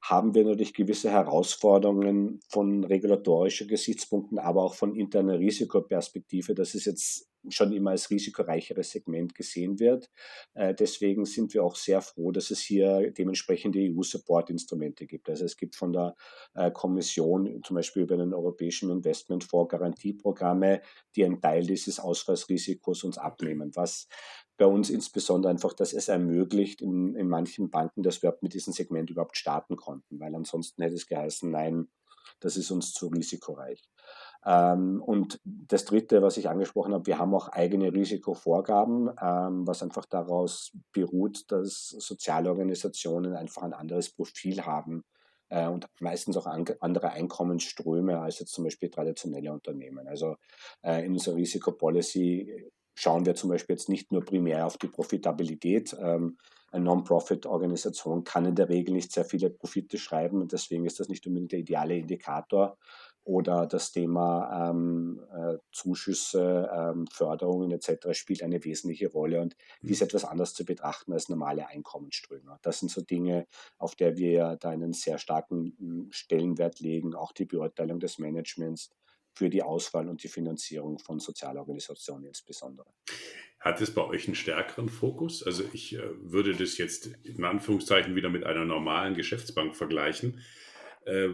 Speaker 2: haben wir natürlich gewisse Herausforderungen von regulatorischer Gesichtspunkten, aber auch von interner Risikoperspektive. Das ist jetzt schon immer als risikoreicheres Segment gesehen wird. Äh, deswegen sind wir auch sehr froh, dass es hier dementsprechende EU-Support-Instrumente gibt. Also es gibt von der äh, Kommission zum Beispiel über den Europäischen Investmentfonds Garantieprogramme, die einen Teil dieses Ausfallsrisikos uns abnehmen, was bei uns insbesondere einfach, dass es ermöglicht in, in manchen Banken, dass wir mit diesem Segment überhaupt starten konnten, weil ansonsten hätte es geheißen, nein, das ist uns zu risikoreich. Ähm, und das Dritte, was ich angesprochen habe, wir haben auch eigene Risikovorgaben, ähm, was einfach daraus beruht, dass Sozialorganisationen einfach ein anderes Profil haben äh, und meistens auch andere Einkommensströme als jetzt zum Beispiel traditionelle Unternehmen. Also äh, in unserer Risikopolicy schauen wir zum Beispiel jetzt nicht nur primär auf die Profitabilität. Ähm, eine Non-Profit-Organisation kann in der Regel nicht sehr viele Profite schreiben und deswegen ist das nicht unbedingt der ideale Indikator, oder das Thema ähm, äh, Zuschüsse, ähm, Förderungen etc. spielt eine wesentliche Rolle und die ist mhm. etwas anders zu betrachten als normale Einkommensströme. Das sind so Dinge, auf der wir da einen sehr starken Stellenwert legen, auch die Beurteilung des Managements für die Auswahl und die Finanzierung von Sozialorganisationen insbesondere.
Speaker 3: Hat es bei euch einen stärkeren Fokus? Also ich äh, würde das jetzt in Anführungszeichen wieder mit einer normalen Geschäftsbank vergleichen. Äh,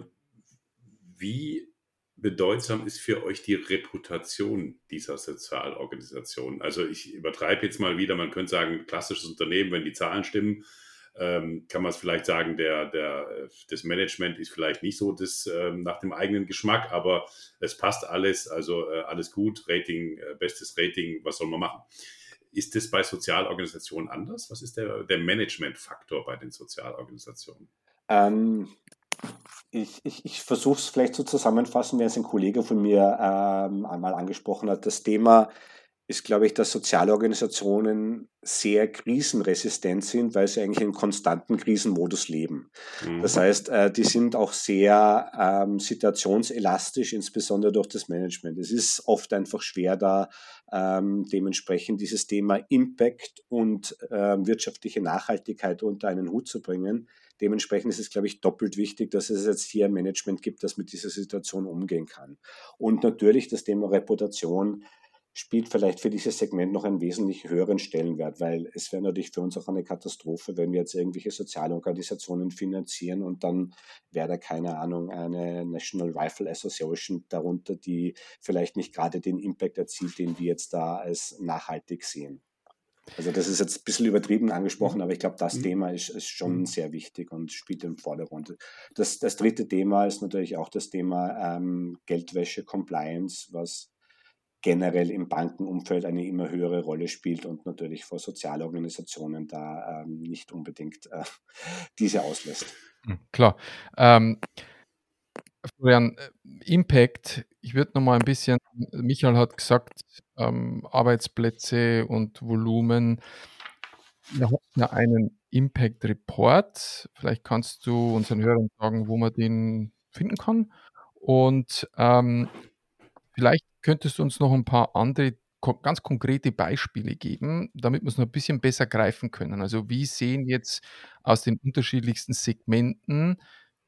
Speaker 3: wie bedeutsam ist für euch die Reputation dieser Sozialorganisation? Also ich übertreibe jetzt mal wieder, man könnte sagen, klassisches Unternehmen, wenn die Zahlen stimmen, ähm, kann man es vielleicht sagen, der, der, das Management ist vielleicht nicht so das ähm, nach dem eigenen Geschmack, aber es passt alles, also äh, alles gut, Rating, äh, bestes Rating, was soll man machen? Ist das bei Sozialorganisationen anders? Was ist der, der Managementfaktor bei den Sozialorganisationen?
Speaker 2: Ähm, ich, ich, ich versuche es vielleicht so zusammenfassen, wie es ein Kollege von mir ähm, einmal angesprochen hat. Das Thema ist, glaube ich, dass Sozialorganisationen sehr krisenresistent sind, weil sie eigentlich in konstanten Krisenmodus leben. Mhm. Das heißt, äh, die sind auch sehr ähm, situationselastisch, insbesondere durch das Management. Es ist oft einfach schwer, da ähm, dementsprechend dieses Thema Impact und äh, wirtschaftliche Nachhaltigkeit unter einen Hut zu bringen. Dementsprechend ist es, glaube ich, doppelt wichtig, dass es jetzt hier ein Management gibt, das mit dieser Situation umgehen kann. Und natürlich das Thema Reputation spielt vielleicht für dieses Segment noch einen wesentlich höheren Stellenwert, weil es wäre natürlich für uns auch eine Katastrophe, wenn wir jetzt irgendwelche Sozialorganisationen finanzieren und dann wäre da keine Ahnung eine National Rifle Association darunter, die vielleicht nicht gerade den Impact erzielt, den wir jetzt da als nachhaltig sehen. Also das ist jetzt ein bisschen übertrieben angesprochen, aber ich glaube, das mhm. Thema ist, ist, schon mhm. sehr wichtig und spielt im Vordergrund. Das, das dritte Thema ist natürlich auch das Thema ähm, Geldwäsche, Compliance, was generell im Bankenumfeld eine immer höhere Rolle spielt und natürlich vor Sozialorganisationen da ähm, nicht unbedingt äh, <laughs> diese auslässt.
Speaker 1: Hm, klar. Ähm, Florian, äh, Impact, ich würde noch mal ein bisschen, Michael hat gesagt, ähm, Arbeitsplätze und Volumen. Wir haben ja einen Impact Report. Vielleicht kannst du unseren Hörern sagen, wo man den finden kann. Und ähm, vielleicht könntest du uns noch ein paar andere ganz konkrete Beispiele geben, damit wir es noch ein bisschen besser greifen können. Also wie sehen jetzt aus den unterschiedlichsten Segmenten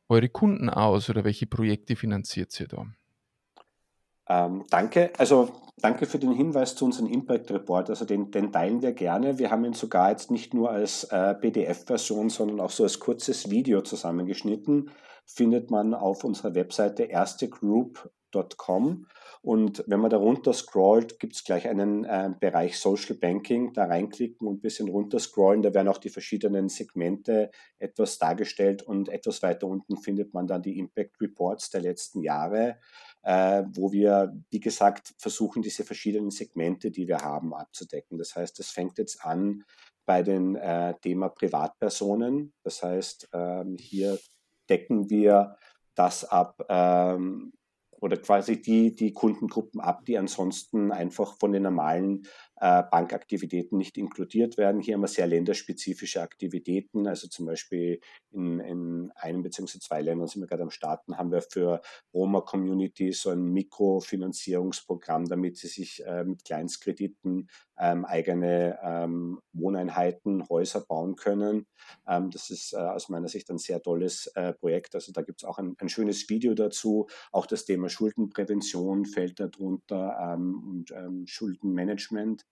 Speaker 1: eure Kunden aus oder welche Projekte finanziert ihr da?
Speaker 2: Ähm, danke. Also danke für den Hinweis zu unserem Impact Report. Also den, den teilen wir gerne. Wir haben ihn sogar jetzt nicht nur als äh, PDF-Version, sondern auch so als kurzes Video zusammengeschnitten. Findet man auf unserer Webseite erstegroup.com. Und wenn man da runter scrollt, gibt es gleich einen äh, Bereich Social Banking. Da reinklicken und ein bisschen runter scrollen. Da werden auch die verschiedenen Segmente etwas dargestellt. Und etwas weiter unten findet man dann die Impact Reports der letzten Jahre äh, wo wir, wie gesagt, versuchen, diese verschiedenen Segmente, die wir haben, abzudecken. Das heißt, es fängt jetzt an bei dem äh, Thema Privatpersonen. Das heißt, ähm, hier decken wir das ab, ähm, oder quasi die, die Kundengruppen ab, die ansonsten einfach von den normalen Bankaktivitäten nicht inkludiert werden. Hier haben wir sehr länderspezifische Aktivitäten, also zum Beispiel in, in einem bzw. zwei Ländern sind wir gerade am Starten, haben wir für Roma-Community so ein Mikrofinanzierungsprogramm, damit sie sich äh, mit Kleinstkrediten ähm, eigene ähm, Wohneinheiten, Häuser bauen können. Ähm, das ist äh, aus meiner Sicht ein sehr tolles äh, Projekt. Also da gibt es auch ein, ein, schönes Video dazu. Auch das Thema Schuldenprävention fällt darunter ähm, und ähm, Schuldenmanagement.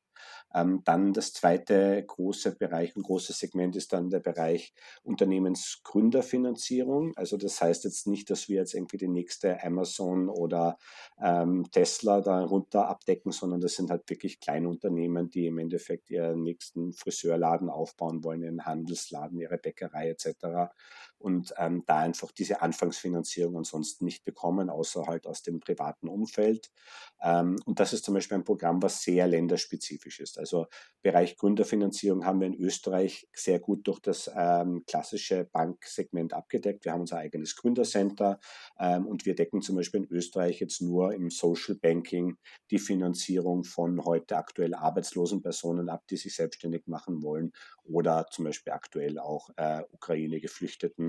Speaker 2: Ähm, dann das zweite große Bereich, ein großes Segment ist dann der Bereich Unternehmensgründerfinanzierung. Also das heißt jetzt nicht, dass wir jetzt irgendwie die nächste Amazon oder ähm, Tesla darunter abdecken, sondern das sind halt wirklich kleine Unternehmen, die im Endeffekt ihren nächsten Friseurladen aufbauen wollen, ihren Handelsladen, ihre Bäckerei etc. Und ähm, da einfach diese Anfangsfinanzierung ansonsten nicht bekommen, außer halt aus dem privaten Umfeld. Ähm, und das ist zum Beispiel ein Programm, was sehr länderspezifisch ist. Also Bereich Gründerfinanzierung haben wir in Österreich sehr gut durch das ähm, klassische Banksegment abgedeckt. Wir haben unser eigenes Gründercenter ähm, und wir decken zum Beispiel in Österreich jetzt nur im Social Banking die Finanzierung von heute aktuell arbeitslosen Personen ab, die sich selbstständig machen wollen oder zum Beispiel aktuell auch äh, Ukraine-Geflüchteten, äh,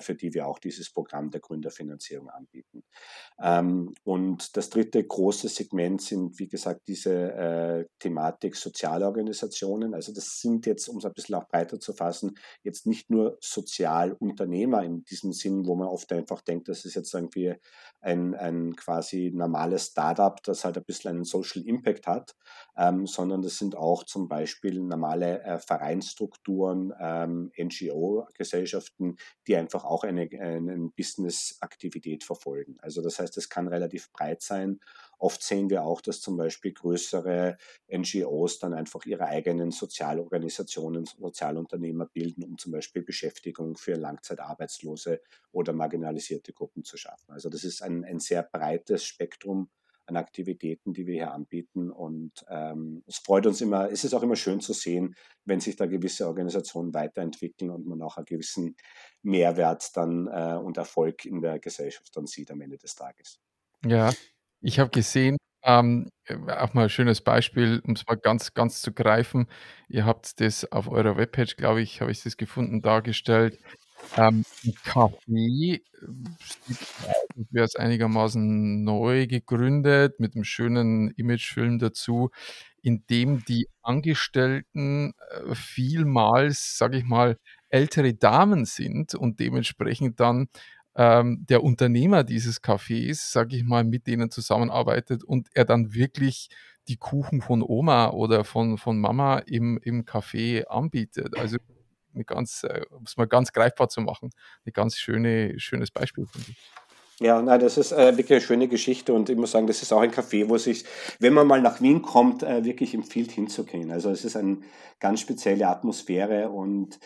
Speaker 2: für die wir auch dieses Programm der Gründerfinanzierung anbieten. Ähm, und das dritte große Segment sind, wie gesagt, diese äh, Thematik Sozialorganisationen. Also das sind jetzt, um es ein bisschen auch breiter zu fassen, jetzt nicht nur Sozialunternehmer in diesem Sinn, wo man oft einfach denkt, das ist jetzt irgendwie ein, ein quasi normales Startup, das halt ein bisschen einen Social Impact hat, ähm, sondern das sind auch zum Beispiel normale äh, Vereinsstrukturen, ähm, NGO-Gesellschaften, die einfach auch eine, eine Business-Aktivität verfolgen. Also das heißt, es kann relativ breit sein. Oft sehen wir auch, dass zum Beispiel größere NGOs dann einfach ihre eigenen Sozialorganisationen, Sozialunternehmer bilden, um zum Beispiel Beschäftigung für Langzeitarbeitslose oder marginalisierte Gruppen zu schaffen. Also das ist ein, ein sehr breites Spektrum an Aktivitäten, die wir hier anbieten. Und ähm, es freut uns immer, es ist auch immer schön zu sehen, wenn sich da gewisse Organisationen weiterentwickeln und man auch einen gewissen Mehrwert dann äh, und Erfolg in der Gesellschaft dann sieht am Ende des Tages.
Speaker 1: Ja, ich habe gesehen, ähm, auch mal ein schönes Beispiel, um es mal ganz, ganz zu greifen. Ihr habt das auf eurer Webpage, glaube ich, habe ich das gefunden, dargestellt. Ähm, 'n Café, wäre es einigermaßen neu gegründet mit einem schönen Imagefilm dazu, in dem die Angestellten, äh, vielmals, sage ich mal, ältere Damen sind und dementsprechend dann, ähm, der Unternehmer dieses Cafés, sage ich mal, mit denen zusammenarbeitet und er dann wirklich die Kuchen von Oma oder von von Mama im im Café anbietet. Also eine ganz, äh, um es mal ganz greifbar zu machen, ein ganz schöne, schönes Beispiel, finde ich.
Speaker 2: Ja, nein, das ist äh, wirklich eine schöne Geschichte und ich muss sagen, das ist auch ein Café, wo sich, wenn man mal nach Wien kommt, äh, wirklich empfiehlt hinzugehen. Also es ist eine ganz spezielle Atmosphäre und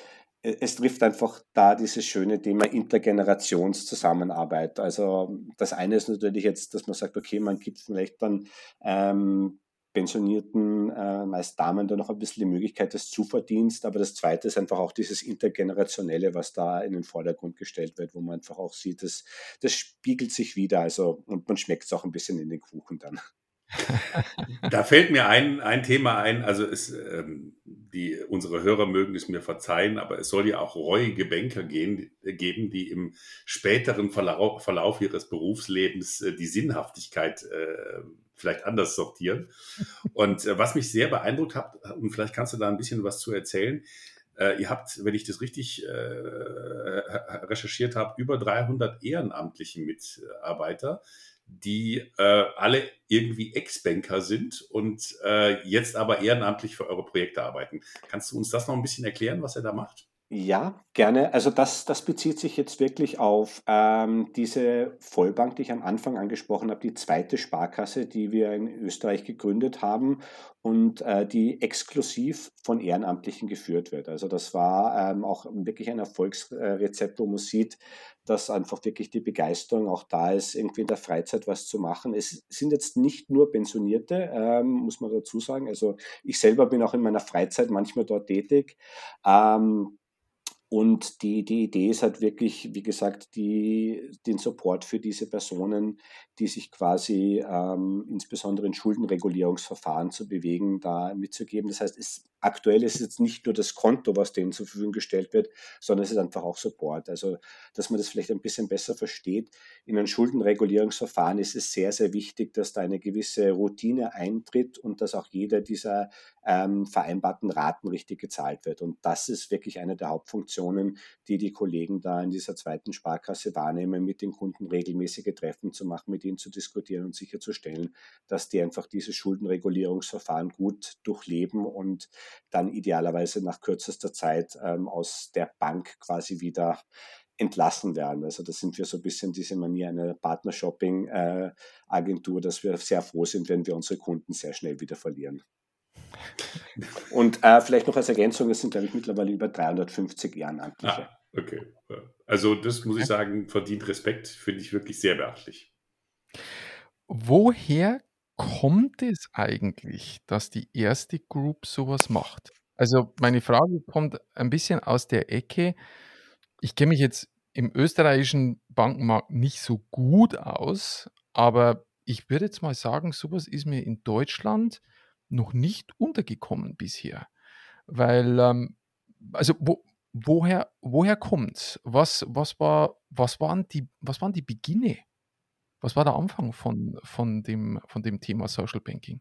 Speaker 2: es trifft einfach da dieses schöne Thema Intergenerationszusammenarbeit. Also das eine ist natürlich jetzt, dass man sagt, okay, man gibt vielleicht dann ähm, pensionierten, äh, meist Damen, da noch ein bisschen die Möglichkeit des Zuverdienst. Aber das Zweite ist einfach auch dieses Intergenerationelle, was da in den Vordergrund gestellt wird, wo man einfach auch sieht, dass das spiegelt sich wieder. Also, und man schmeckt es auch ein bisschen in den Kuchen dann.
Speaker 3: Da fällt mir ein, ein Thema ein, also es, ähm, die, unsere Hörer mögen es mir verzeihen, aber es soll ja auch reuige Banker gehen, geben, die im späteren Verlauf, Verlauf ihres Berufslebens äh, die Sinnhaftigkeit äh, vielleicht anders sortieren. Und äh, was mich sehr beeindruckt hat, und vielleicht kannst du da ein bisschen was zu erzählen, Äh, ihr habt, wenn ich das richtig äh, recherchiert habe, über 300 ehrenamtliche Mitarbeiter, die äh, alle irgendwie Ex-Banker sind und äh, jetzt aber ehrenamtlich für eure Projekte arbeiten. Kannst du uns das noch ein bisschen erklären, was er da macht?
Speaker 2: Ja, gerne. Also das, das bezieht sich jetzt wirklich auf ähm, diese Vollbank, die ich am Anfang angesprochen habe, die zweite Sparkasse, die wir in Österreich gegründet haben und äh, die exklusiv von Ehrenamtlichen geführt wird. Also das war ähm, auch wirklich ein Erfolgsrezept, wo man sieht, dass einfach wirklich die Begeisterung auch da ist, irgendwie in der Freizeit was zu machen. Es sind jetzt nicht nur Pensionierte, ähm, muss man dazu sagen. Also ich selber bin auch in meiner Freizeit manchmal dort tätig. Ähm, und die, die Idee ist halt wirklich, wie gesagt, die, den Support für diese Personen, die sich quasi ähm, insbesondere in Schuldenregulierungsverfahren zu bewegen, da mitzugeben. Das heißt, es, aktuell ist es jetzt nicht nur das Konto, was denen zur Verfügung gestellt wird, sondern es ist einfach auch Support. Also, dass man das vielleicht ein bisschen besser versteht. In einem Schuldenregulierungsverfahren ist es sehr, sehr wichtig, dass da eine gewisse Routine eintritt und dass auch jeder dieser ähm, vereinbarten Raten richtig gezahlt wird. Und das ist wirklich eine der Hauptfunktionen, die die Kollegen da in dieser zweiten Sparkasse wahrnehmen, mit den Kunden regelmäßige Treffen zu machen, mit ihnen zu diskutieren und sicherzustellen, dass die einfach dieses Schuldenregulierungsverfahren gut durchleben und dann idealerweise nach kürzester Zeit ähm, aus der Bank quasi wieder entlassen werden. Also das sind wir so ein bisschen diese Manier einer Partnershopping-Agentur, äh, dass wir sehr froh sind, wenn wir unsere Kunden sehr schnell wieder verlieren. Und äh, vielleicht noch als Ergänzung, es sind, glaube ich, mittlerweile über 350 Ehrenamtliche.
Speaker 3: Ah, okay. Also das muss ich sagen, verdient Respekt, finde ich wirklich sehr beachtlich.
Speaker 1: Woher kommt es eigentlich, dass die erste Group sowas macht? Also meine Frage kommt ein bisschen aus der Ecke. Ich kenne mich jetzt im österreichischen Bankenmarkt nicht so gut aus, aber ich würde jetzt mal sagen, sowas ist mir in Deutschland noch nicht untergekommen bisher. Weil, ähm, also wo, woher, woher kommt was, was, war, was, was waren die Beginne? Was war der Anfang von, von, dem, von dem Thema Social Banking?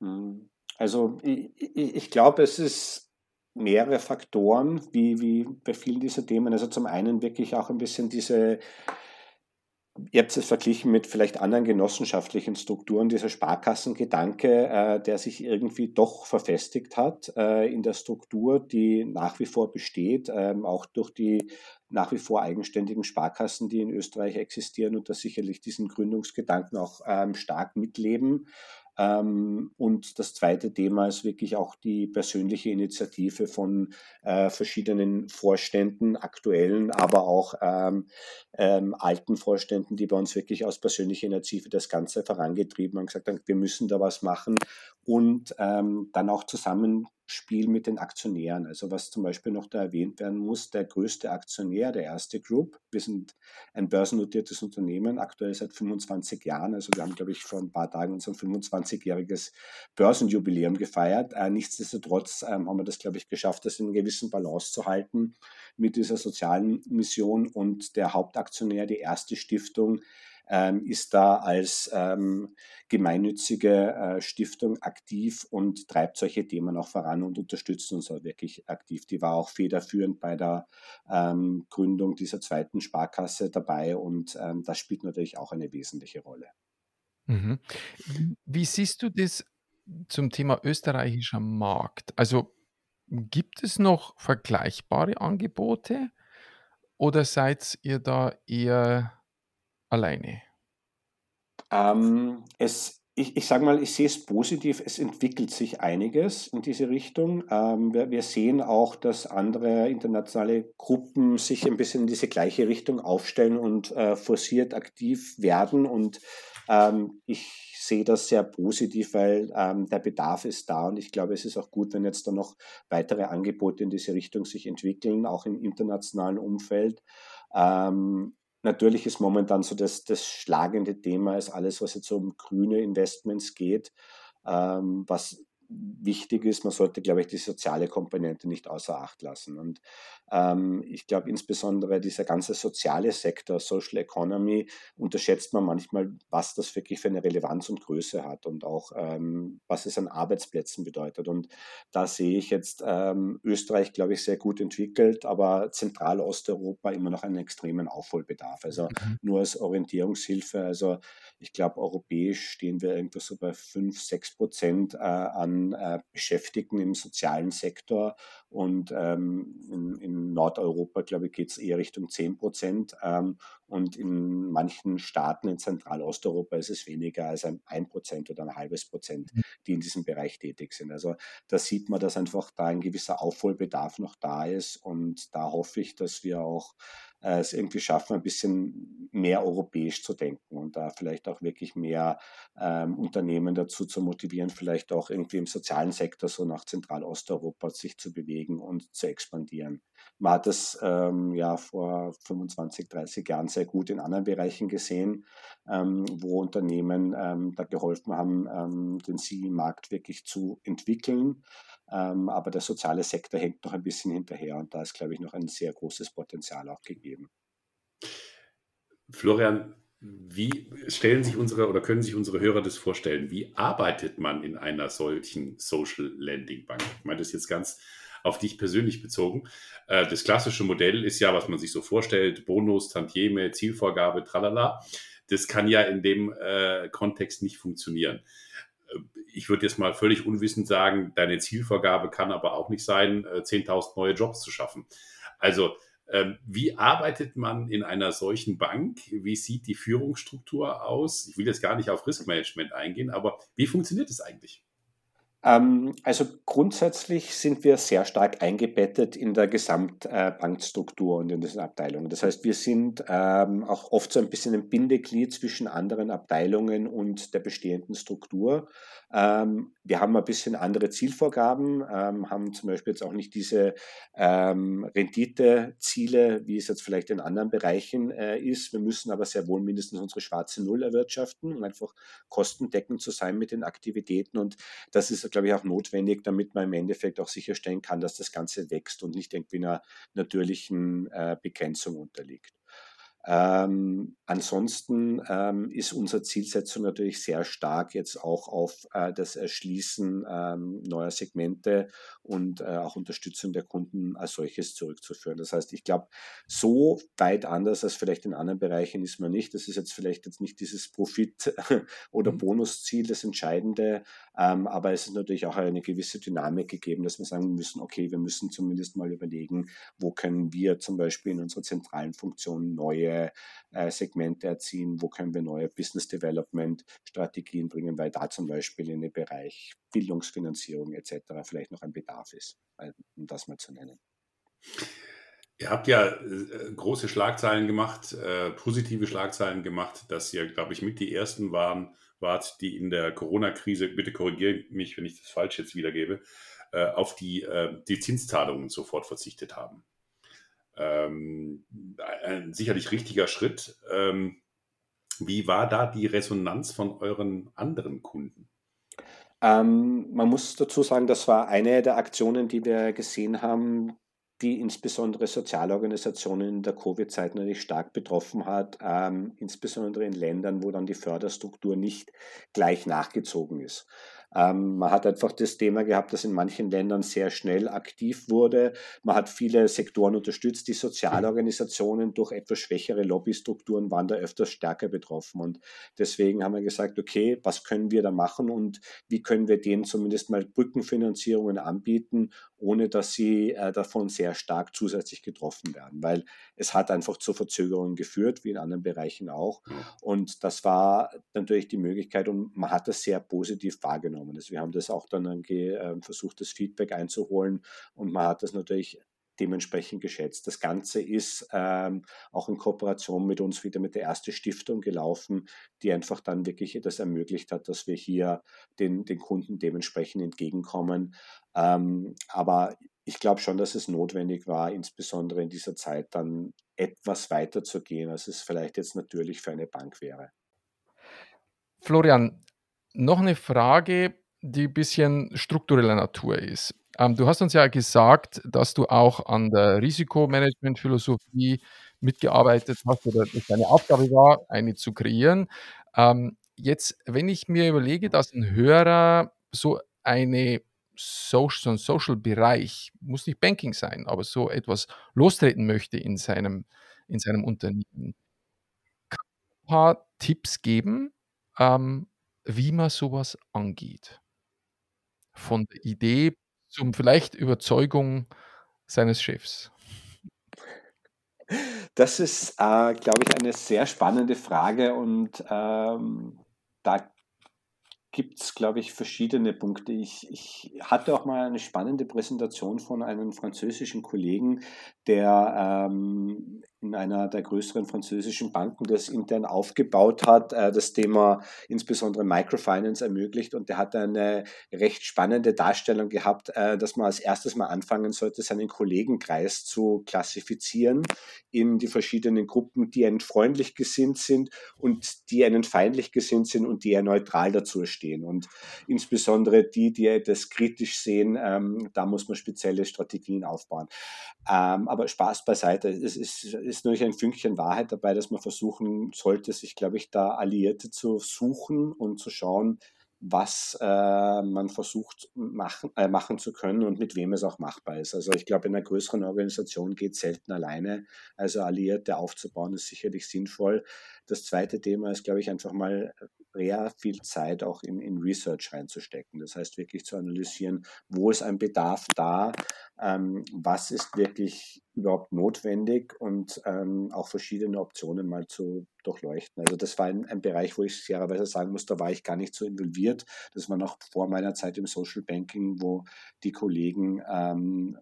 Speaker 2: Hm, also ich, ich, glaube, es ist mehrere Faktoren, wie, wie bei vielen dieser Themen. Also zum einen wirklich auch ein bisschen diese Ihr habt es verglichen mit vielleicht anderen genossenschaftlichen Strukturen, dieser Sparkassengedanke, äh, der sich irgendwie doch verfestigt hat äh, in der Struktur, die nach wie vor besteht, ähm, auch durch die nach wie vor eigenständigen Sparkassen, die in Österreich existieren und da sicherlich diesen Gründungsgedanken auch ähm, stark mitleben. Ähm, und das zweite Thema ist wirklich auch die persönliche Initiative von äh, verschiedenen Vorständen, aktuellen, aber auch ähm, ähm, alten Vorständen, die bei uns wirklich aus persönlicher Initiative das Ganze vorangetrieben haben, gesagt haben, wir müssen da was machen und ähm, dann auch zusammen Spiel mit den Aktionären. Also was zum Beispiel noch da erwähnt werden muss, der größte Aktionär, der erste Group, wir sind ein börsennotiertes Unternehmen, aktuell seit 25 Jahren. Also wir haben, glaube ich, vor ein paar Tagen unser 25-jähriges Börsenjubiläum gefeiert. Äh, nichtsdestotrotz ähm, haben wir das, glaube ich, geschafft, das in einer gewissen Balance zu halten mit dieser sozialen Mission. Und der Hauptaktionär, die erste Stiftung, ist da als ähm, gemeinnützige äh, Stiftung aktiv und treibt solche Themen auch voran und unterstützt uns auch wirklich aktiv. Die war auch federführend bei der ähm, Gründung dieser zweiten Sparkasse dabei und ähm, das spielt natürlich auch eine wesentliche Rolle.
Speaker 1: Mhm. Wie siehst du das zum Thema österreichischer Markt? Also gibt es noch vergleichbare Angebote oder seid ihr da eher alleine?
Speaker 2: Ähm, es, ich, ich sage mal, ich sehe es positiv, es entwickelt sich einiges in diese Richtung. Ähm, wir, wir, sehen auch, dass andere internationale Gruppen sich ein bisschen in diese gleiche Richtung aufstellen und äh, forciert aktiv werden. Und ähm, ich sehe das sehr positiv, weil ähm, der Bedarf ist da und ich glaube, es ist auch gut, wenn jetzt da noch weitere Angebote in diese Richtung sich entwickeln, auch im internationalen Umfeld. Ähm, Natürlich ist momentan so das, das schlagende Thema ist alles, was jetzt um grüne Investments geht, ähm, was wichtig ist, man sollte, glaube ich, die soziale Komponente nicht außer Acht lassen. Und ähm, ich glaube insbesondere dieser ganze soziale Sektor, Social Economy, unterschätzt man manchmal, was das wirklich für eine Relevanz und Größe hat und auch ähm, was es an Arbeitsplätzen bedeutet. Und da sehe ich jetzt ähm, Österreich, glaube ich, sehr gut entwickelt, aber Zentralosteuropa immer noch einen extremen Aufholbedarf. Also mhm. nur als Orientierungshilfe. Also ich glaube, europäisch stehen wir irgendwo so bei 5, 6 Prozent äh, an äh, Beschäftigten im sozialen Sektor und ähm, in, in, Nordeuropa, glaube ich, geht es eher Richtung 10 Prozent. Ähm, und in manchen Staaten in Zentralosteuropa ist es weniger als ein, ein Prozent oder ein halbes Prozent, mhm. die in diesem Bereich tätig sind. Also da sieht man, dass einfach da ein gewisser Aufholbedarf noch da ist. Und da hoffe ich, dass wir auch es irgendwie schaffen, ein bisschen mehr europäisch zu denken und da vielleicht auch wirklich mehr ähm, Unternehmen dazu zu motivieren, vielleicht auch irgendwie im sozialen Sektor so nach Zentralosteuropa sich zu bewegen und zu expandieren. Man hat das ähm, ja vor 25, 30 Jahren sehr gut in anderen Bereichen gesehen, ähm, wo Unternehmen ähm, da geholfen haben, ähm, den CE-Markt wirklich zu entwickeln. Ähm, aber der soziale Sektor hängt noch ein bisschen hinterher und da ist, glaube ich, noch ein sehr großes Potenzial auch gegeben.
Speaker 3: Florian, wie stellen sich unsere oder können sich unsere Hörer das vorstellen? Wie arbeitet man in einer solchen Social Landing Bank? Ich meine das jetzt ganz auf dich persönlich bezogen. Äh, das klassische Modell ist ja, was man sich so vorstellt, Bonus, Tantieme, Zielvorgabe, tralala. Das kann ja in dem äh, Kontext nicht funktionieren ich würde jetzt mal völlig unwissend sagen, deine Zielvorgabe kann aber auch nicht sein, 10.000 äh, neue Jobs zu schaffen. Also ähm, wie arbeitet man in einer solchen Bank? Wie sieht die Führungsstruktur aus? Ich will jetzt gar nicht auf Riskmanagement eingehen, aber wie funktioniert es eigentlich?
Speaker 2: Ähm, also grundsätzlich sind wir sehr stark eingebettet in der Gesamtbankstruktur und in diesen Abteilungen. Das heißt, wir sind ähm, auch oft so ein bisschen ein Bindeglied zwischen anderen Abteilungen und der bestehenden Struktur. Ähm, wir haben ein bisschen andere Zielvorgaben, haben zum Beispiel jetzt auch nicht diese Renditeziele, wie es jetzt vielleicht in anderen Bereichen äh, ist. Wir müssen aber sehr wohl mindestens unsere schwarze Null erwirtschaften, um einfach kostendeckend zu sein mit den Aktivitäten. Und das ist glaube ich, auch notwendig, damit man im Endeffekt auch sicherstellen kann, dass das Ganze wächst und nicht irgendwie einer natürlichen äh, Begrenzung unterliegt. Ähm, ansonsten ähm, ist unsere Zielsetzung natürlich sehr stark jetzt auch auf äh, das Erschließen ähm, neuer Segmente und äh, auch Unterstützung der Kunden als solches zurückzuführen. Das heißt, ich glaube, so weit anders als vielleicht in anderen Bereichen ist man nicht. Das ist jetzt vielleicht jetzt nicht dieses Profit- <laughs> oder mhm. Bonusziel das Entscheidende, ähm, aber es ist natürlich auch eine gewisse Dynamik gegeben, dass wir sagen müssen, okay, wir müssen zumindest mal überlegen, wo können wir zum Beispiel in unserer zentralen Funktion neue äh, Segmente erziehen, wo können wir neue Business Development Strategien bringen, weil da zum Beispiel in dem Bereich Bildungsfinanzierung etc. vielleicht noch ein Bedarf ist, äh, um das mal zu nennen.
Speaker 3: Ihr habt ja äh, große Schlagzeilen gemacht, äh, positive Schlagzeilen gemacht, dass ihr, glaube ich, mit die ersten waren, wart, die in der Corona-Krise, bitte korrigiere mich, wenn ich das falsch jetzt wiedergebe, äh, auf die, die Zinszahlungen sofort verzichtet haben. Ähm, ein sicherlich richtiger Schritt. Ähm, wie war da die Resonanz von euren anderen Kunden?
Speaker 2: Ähm, man muss dazu sagen, das war eine der Aktionen, die wir gesehen haben, die insbesondere Sozialorganisationen in der Covid-Zeit natürlich stark betroffen hat, ähm, insbesondere in Ländern, wo dann die Förderstruktur nicht gleich nachgezogen ist. Ähm, man hat einfach das Thema gehabt, das in manchen Ländern sehr schnell aktiv wurde. Man hat viele Sektoren unterstützt. Die Sozialorganisationen durch etwas schwächere Lobbystrukturen waren da öfters stärker betroffen. Und deswegen haben wir gesagt, okay, was können wir da machen und wie können wir denen zumindest mal Brückenfinanzierungen anbieten, ohne dass sie äh, davon sehr stark zusätzlich getroffen werden. Weil es hat einfach zu Verzögerungen geführt, wie in anderen Bereichen auch. Und das war natürlich die Möglichkeit und man hat das sehr positiv wahrgenommen genommen ist. Wir haben das auch dann ähm, versucht, das Feedback einzuholen und man hat das natürlich dementsprechend geschätzt. Das Ganze ist ähm, auch in Kooperation mit uns wieder mit der ersten Stiftung gelaufen, die einfach dann wirklich das ermöglicht hat, dass wir hier den, den Kunden dementsprechend entgegenkommen. Ähm, aber ich glaube schon, dass es notwendig war, insbesondere in dieser Zeit dann etwas weiter zu gehen, als es vielleicht jetzt natürlich für eine Bank wäre.
Speaker 1: Florian, noch eine Frage, die ein bisschen struktureller Natur ist. Ähm, du hast uns ja gesagt, dass du auch an der Risikomanagement-Philosophie mitgearbeitet hast oder dass deine Aufgabe war, eine zu kreieren. Ähm, jetzt, wenn ich mir überlege, dass ein Hörer so eine Social, so ein Social-Bereich, muss nicht Banking sein, aber so etwas lostreten möchte in seinem, in seinem Unternehmen, kann ein paar Tipps geben, ähm, wie man sowas angeht. Von der Idee zum vielleicht Überzeugung seines Chefs.
Speaker 2: Das ist, äh, glaube ich, eine sehr spannende Frage und ähm, da gibt es, glaube ich, verschiedene Punkte. Ich, ich hatte auch mal eine spannende Präsentation von einem französischen Kollegen, der ähm, in einer der größeren französischen Banken das intern aufgebaut hat, äh, das Thema insbesondere Microfinance ermöglicht. Und der hat eine recht spannende Darstellung gehabt, äh, dass man als erstes mal anfangen sollte, seinen Kollegenkreis zu klassifizieren in die verschiedenen Gruppen, die einen freundlich gesinnt sind und die einen feindlich gesinnt sind und die eher neutral dazu stehen. Und insbesondere die, die das kritisch sehen, ähm, da muss man spezielle Strategien aufbauen. Ähm, aber Spaß beiseite. Es ist, ist natürlich ein Fünkchen Wahrheit dabei, dass man versuchen sollte, sich, glaube ich, da Alliierte zu suchen und zu schauen, was äh, man versucht machen, äh, machen zu können und mit wem es auch machbar ist. Also ich glaube, in einer größeren Organisation geht es selten alleine. Also Alliierte aufzubauen ist sicherlich sinnvoll. Das zweite Thema ist, glaube ich, einfach mal sehr viel Zeit auch in, in Research reinzustecken. Das heißt wirklich zu analysieren, wo ist ein Bedarf da, ähm, was ist wirklich überhaupt notwendig und ähm, auch verschiedene Optionen mal zu durchleuchten. Also das war ein, ein Bereich, wo ich fairerweise sagen muss, da war ich gar nicht so involviert. Das war noch vor meiner Zeit im Social Banking, wo die Kollegen ähm,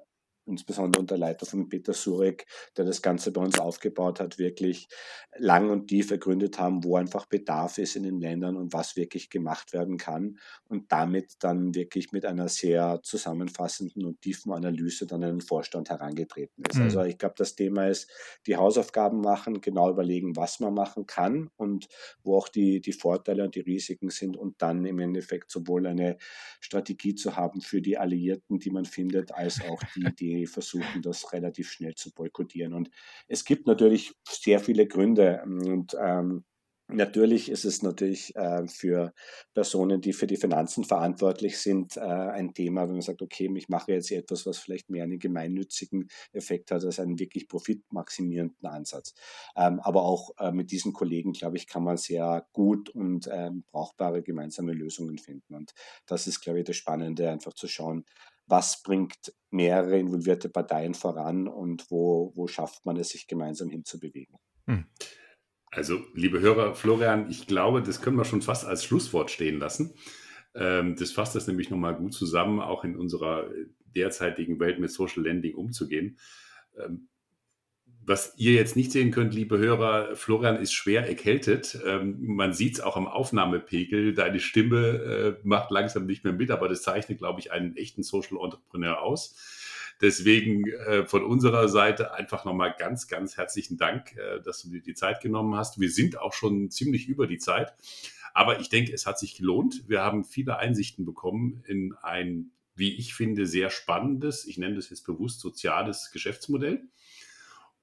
Speaker 2: insbesondere unter Leiter von Peter Surek, der das Ganze bei uns aufgebaut hat, wirklich lang und tief ergründet haben, wo einfach Bedarf ist in den Ländern und was wirklich gemacht werden kann und damit dann wirklich mit einer sehr zusammenfassenden und tiefen Analyse dann an den Vorstand herangetreten ist. Mhm. Also ich glaube, das Thema ist, die Hausaufgaben machen, genau überlegen, was man machen kann und wo auch die, die Vorteile und die Risiken sind und dann im Endeffekt sowohl eine Strategie zu haben für die Alliierten, die man findet, als auch die, die versuchen, das relativ schnell zu boykottieren. Und es gibt natürlich sehr viele Gründe. Und ähm, Natürlich ist es natürlich äh, für Personen, die für die Finanzen verantwortlich sind, äh, ein Thema, wenn man sagt, okay, ich mache jetzt etwas, was vielleicht mehr einen gemeinnützigen Effekt hat als einen wirklich profitmaximierenden Ansatz. Ähm, aber auch äh, mit diesen Kollegen, glaube ich, kann man sehr gut und ähm, brauchbare gemeinsame Lösungen finden. Und das ist, glaube ich, das Spannende, einfach zu schauen, was bringt mehrere involvierte Parteien voran und wo, wo schafft man es, sich gemeinsam hinzubewegen. Hm.
Speaker 3: Also, liebe Hörer, Florian, ich glaube, das können wir schon fast als Schlusswort stehen lassen. Ähm, das fasst das nämlich nochmal gut zusammen, auch in unserer derzeitigen Welt mit Social Lending umzugehen. Was ihr jetzt nicht sehen könnt, liebe Hörer, Florian ist schwer erkältet. Ähm, man sieht es auch am Aufnahmepegel. Deine Stimme äh, macht langsam nicht mehr mit, aber das zeichnet, glaube ich, einen echten Social Entrepreneur aus. Deswegen äh, von unserer Seite einfach nochmal ganz, ganz herzlichen Dank, äh, dass du dir die Zeit genommen hast. Wir sind auch schon ziemlich über die Zeit. Aber ich denke, es hat sich gelohnt. Wir haben viele Einsichten bekommen in ein, wie ich finde, sehr spannendes, ich nenne das jetzt bewusst soziales Geschäftsmodell.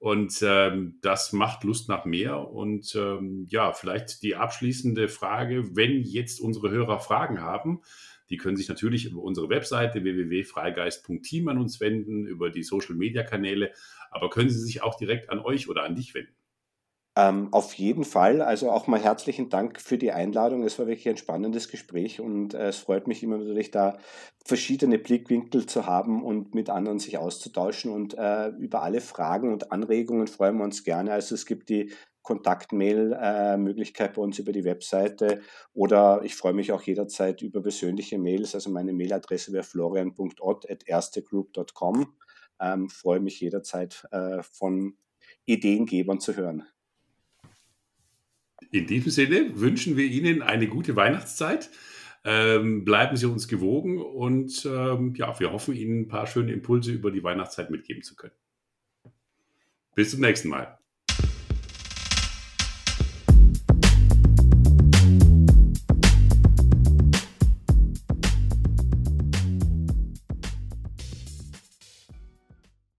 Speaker 3: Und ähm, das macht Lust nach mehr. Und ähm, ja, vielleicht die abschließende Frage, wenn jetzt unsere Hörer Fragen haben, die können sich natürlich über unsere Webseite www.freigeist.team an uns wenden, über die Social-Media-Kanäle, aber können sie sich auch direkt an euch oder an dich wenden?
Speaker 2: Ähm, auf jeden Fall. Also auch mal herzlichen Dank für die Einladung. Es war wirklich ein spannendes Gespräch und äh, es freut mich immer natürlich da verschiedene Blickwinkel zu haben und mit anderen sich auszutauschen. Und äh, über alle Fragen und Anregungen freuen wir uns gerne. Also es gibt die Kontaktmail-Möglichkeit äh, bei uns über die Webseite oder ich freue mich auch jederzeit über persönliche Mails. Also meine Mailadresse wäre florian.ott.erstegroup.com. Ähm, freue mich jederzeit äh, von Ideengebern zu hören.
Speaker 3: In diesem Sinne wünschen wir Ihnen eine gute Weihnachtszeit. Ähm, bleiben Sie uns gewogen und ähm, ja, wir hoffen Ihnen ein paar schöne Impulse über die Weihnachtszeit mitgeben zu können. Bis zum nächsten Mal.